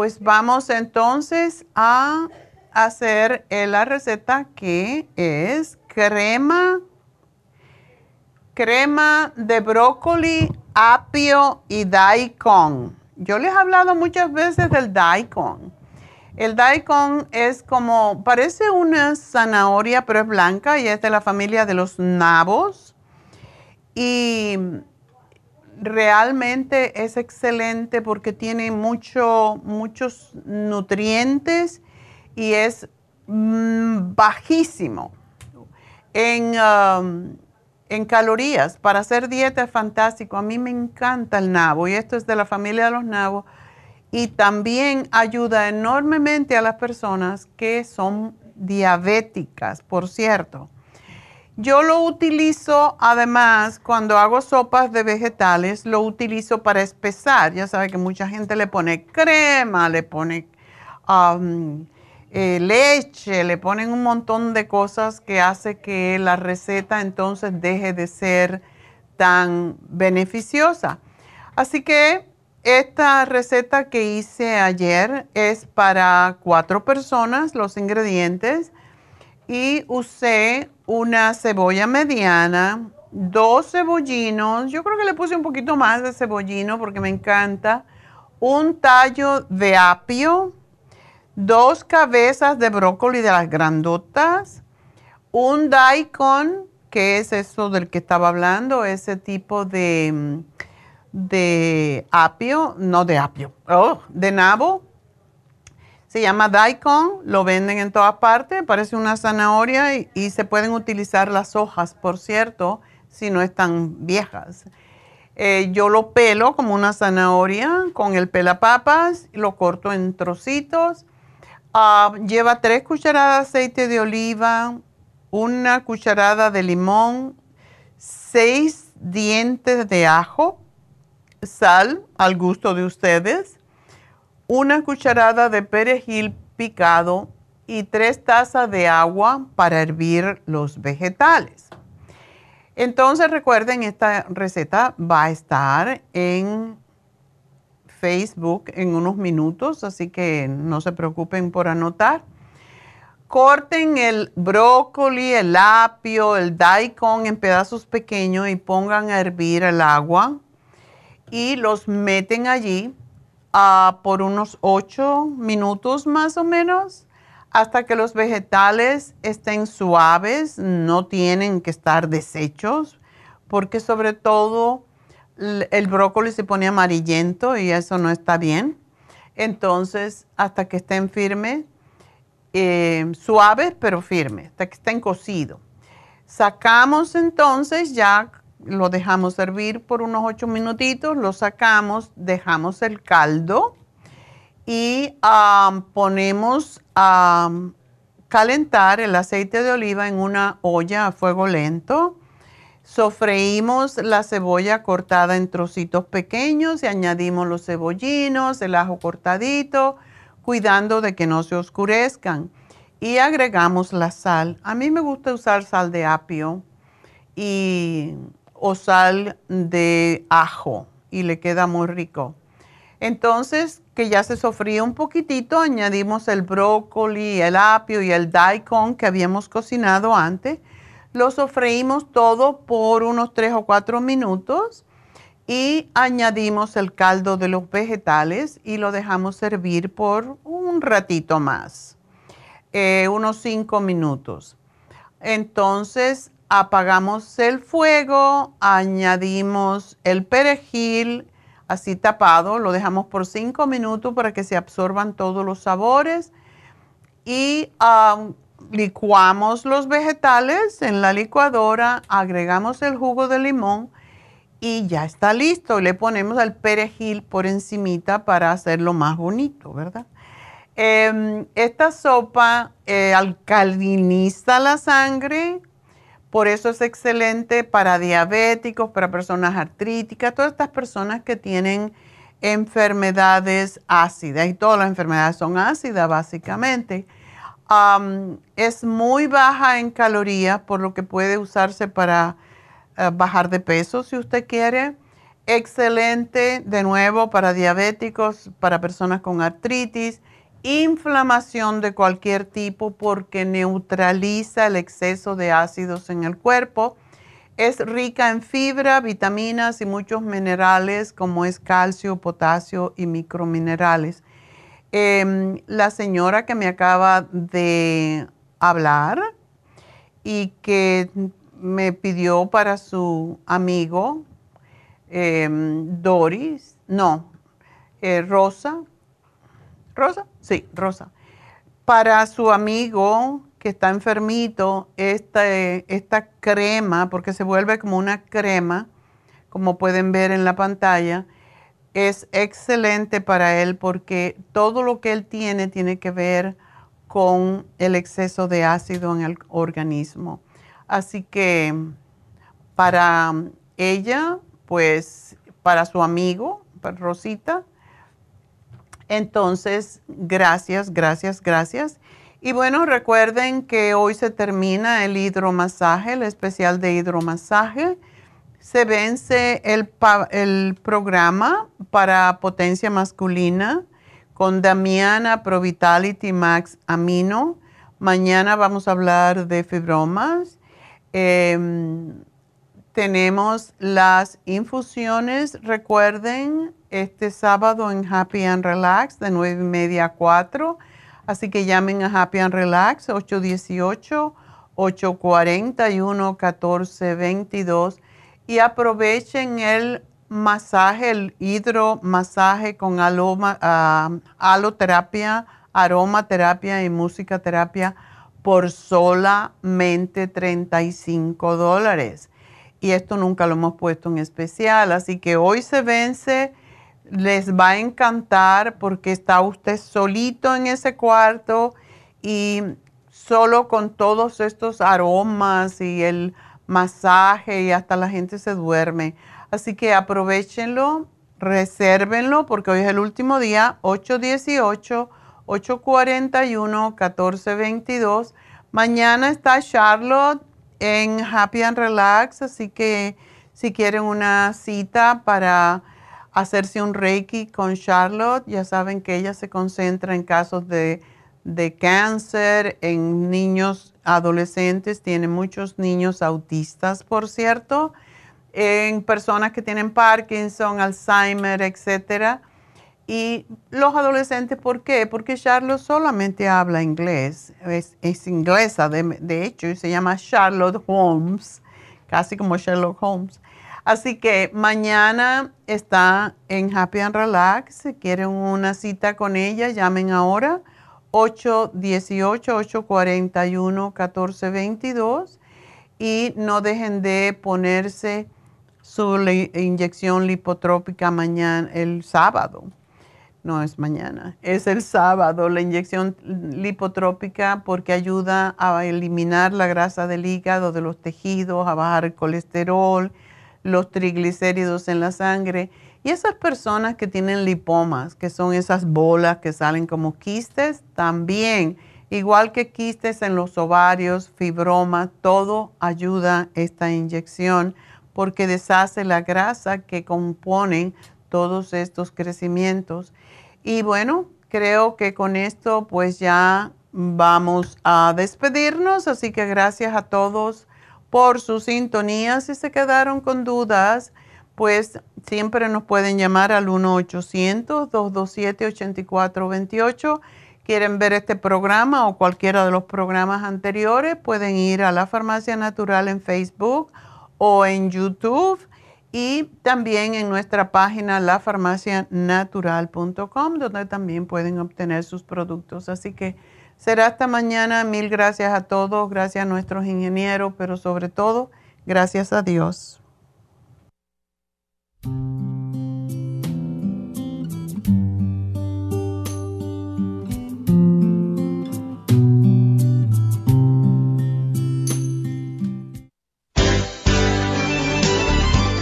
Pues vamos entonces a hacer la receta que es crema, crema de brócoli, apio y daikon. Yo les he hablado muchas veces del daikon. El daikon es como, parece una zanahoria, pero es blanca y es de la familia de los nabos. Y realmente es excelente porque tiene mucho, muchos nutrientes y es mm, bajísimo en, um, en, calorías. Para hacer dieta es fantástico. A mí me encanta el nabo y esto es de la familia de los nabos. Y también ayuda enormemente a las personas que son diabéticas, por cierto. Yo lo utilizo además cuando hago sopas de vegetales, lo utilizo para espesar. Ya sabe que mucha gente le pone crema, le pone eh, leche, le ponen un montón de cosas que hace que la receta entonces deje de ser tan beneficiosa. Así que esta receta que hice ayer es para cuatro personas, los ingredientes, y usé una cebolla mediana, dos cebollinos, yo creo que le puse un poquito más de cebollino porque me encanta, un tallo de apio, dos cabezas de brócoli de las grandotas, Un daikon, que es eso del que estaba hablando, ese tipo de, de apio, no de apio, oh, de nabo. Se llama daikon, lo venden en todas partes, parece una zanahoria y, se pueden utilizar las hojas, por cierto, si no están viejas. Eh, yo lo pelo como una zanahoria con el pelapapas, lo corto en trocitos. Ah, lleva tres cucharadas de aceite de oliva, una cucharada de limón, seis dientes de ajo, sal al gusto de ustedes, una cucharada de perejil picado y tres tazas de agua para hervir los vegetales. Entonces recuerden, esta receta va a estar en Facebook en unos minutos, así que no se preocupen por anotar. Corten el brócoli, el apio, el daikon en pedazos pequeños y pongan a hervir el agua y los meten allí por unos 8 minutos más o menos hasta que los vegetales estén suaves, no tienen que estar deshechos, porque sobre todo el brócoli se pone amarillento y eso no está bien. Entonces, hasta que estén firmes, eh, suaves pero firmes, hasta que estén cocidos. Sacamos entonces, ya lo dejamos servir por unos 8 minutitos, lo sacamos, dejamos el caldo y ponemos a calentar el aceite de oliva en una olla a fuego lento. Sofreímos la cebolla cortada en trocitos pequeños y añadimos los cebollinos, el ajo cortadito, cuidando de que no se oscurezcan. Y agregamos la sal. A mí me gusta usar sal de apio y, o sal de ajo y le queda muy rico. Entonces, que ya se sofría un poquitito, añadimos el brócoli, el apio y el daikon que habíamos cocinado antes. Lo sofreímos todo por unos 3 o 4 minutos y añadimos el caldo de los vegetales y lo dejamos servir por un ratito más, eh, unos 5 minutos. Entonces apagamos el fuego, añadimos el perejil, así tapado, lo dejamos por 5 minutos para que se absorban todos los sabores y licuamos los vegetales en la licuadora, agregamos el jugo de limón y ya está listo. Le ponemos el perejil por encimita para hacerlo más bonito, ¿verdad? Em, esta sopa eh, alcaliniza la sangre, por eso es excelente para diabéticos, para personas artríticas, todas estas personas que tienen enfermedades ácidas, y todas las enfermedades son ácidas básicamente. es muy baja en calorías, por lo que puede usarse para eh, bajar de peso si usted quiere. Excelente, de nuevo, para diabéticos, para personas con artritis inflamación de cualquier tipo porque neutraliza el exceso de ácidos en el cuerpo. Es rica en fibra, vitaminas y muchos minerales como es calcio, potasio y microminerales. Em, la señora que me acaba de hablar y que me pidió para su amigo em, Doris, no, eh, Rosa, Rosa, sí, Rosa. Para su amigo que está enfermito, esta, crema, porque se vuelve como una crema, como pueden ver en la pantalla, es excelente para él porque todo lo que él tiene tiene que ver con el exceso de ácido en el organismo. Así que para ella, pues para su amigo, para Rosita, entonces, gracias, gracias, gracias. Y bueno, recuerden que hoy se termina el hidromasaje, el especial de hidromasaje. Se vence el, el programa para potencia masculina con Damiana Pro Vitality Max Amino. Mañana vamos a hablar de fibromas. Em, tenemos las infusiones, recuerden, este sábado en Happy and Relax de 9 y media a 4. Así que llamen a Happy and Relax 818 841-1422 y aprovechen el masaje, el hidromasaje con aloma, uh, aloterapia, aromaterapia y musicaterapia por solamente 35 dólares. Y esto nunca lo hemos puesto en especial, así que hoy se vence, les va a encantar porque está usted solito en ese cuarto y solo con todos estos aromas y el masaje y hasta la gente se duerme. Así que aprovechenlo, resérvenlo porque hoy es el último día, 818-841-1422. Mañana está Charlotte en Happy and Relax, así que si quieren una cita para hacerse un Reiki con Charlotte, ya saben que ella se concentra en casos de de cáncer en niños adolescentes, tiene muchos niños autistas, por cierto, en personas que tienen Parkinson, Alzheimer, etcétera. Y los adolescentes, ¿por qué? Porque Charlotte solamente habla inglés, es, inglesa de, de, hecho, y se llama Charlotte Holmes, casi como Sherlock Holmes. Así que mañana está en Happy and Relax, si quieren una cita con ella, llamen ahora 818-841-1422 y no dejen de ponerse su inyección lipotrópica mañana, el sábado. No es mañana, es el sábado la inyección lipotrópica porque ayuda a eliminar la grasa del hígado, de los tejidos, a bajar el colesterol, los triglicéridos en la sangre y esas personas que tienen lipomas, que son esas bolas que salen como quistes, también, igual que quistes en los ovarios, fibromas, todo ayuda esta inyección porque deshace la grasa que componen todos estos crecimientos. Y bueno, creo que con esto pues ya vamos a despedirnos, así que gracias a todos por su sintonía. Si se quedaron con dudas, pues siempre nos pueden llamar al 1-800-227-8428. Quieren ver este programa o cualquiera de los programas anteriores, pueden ir a la Farmacia Natural en Facebook o en YouTube y también en nuestra página lafarmacianatural.com, donde también pueden obtener sus productos. Así que será hasta mañana. Mil gracias a todos, gracias a nuestros ingenieros, pero sobre todo, gracias a Dios.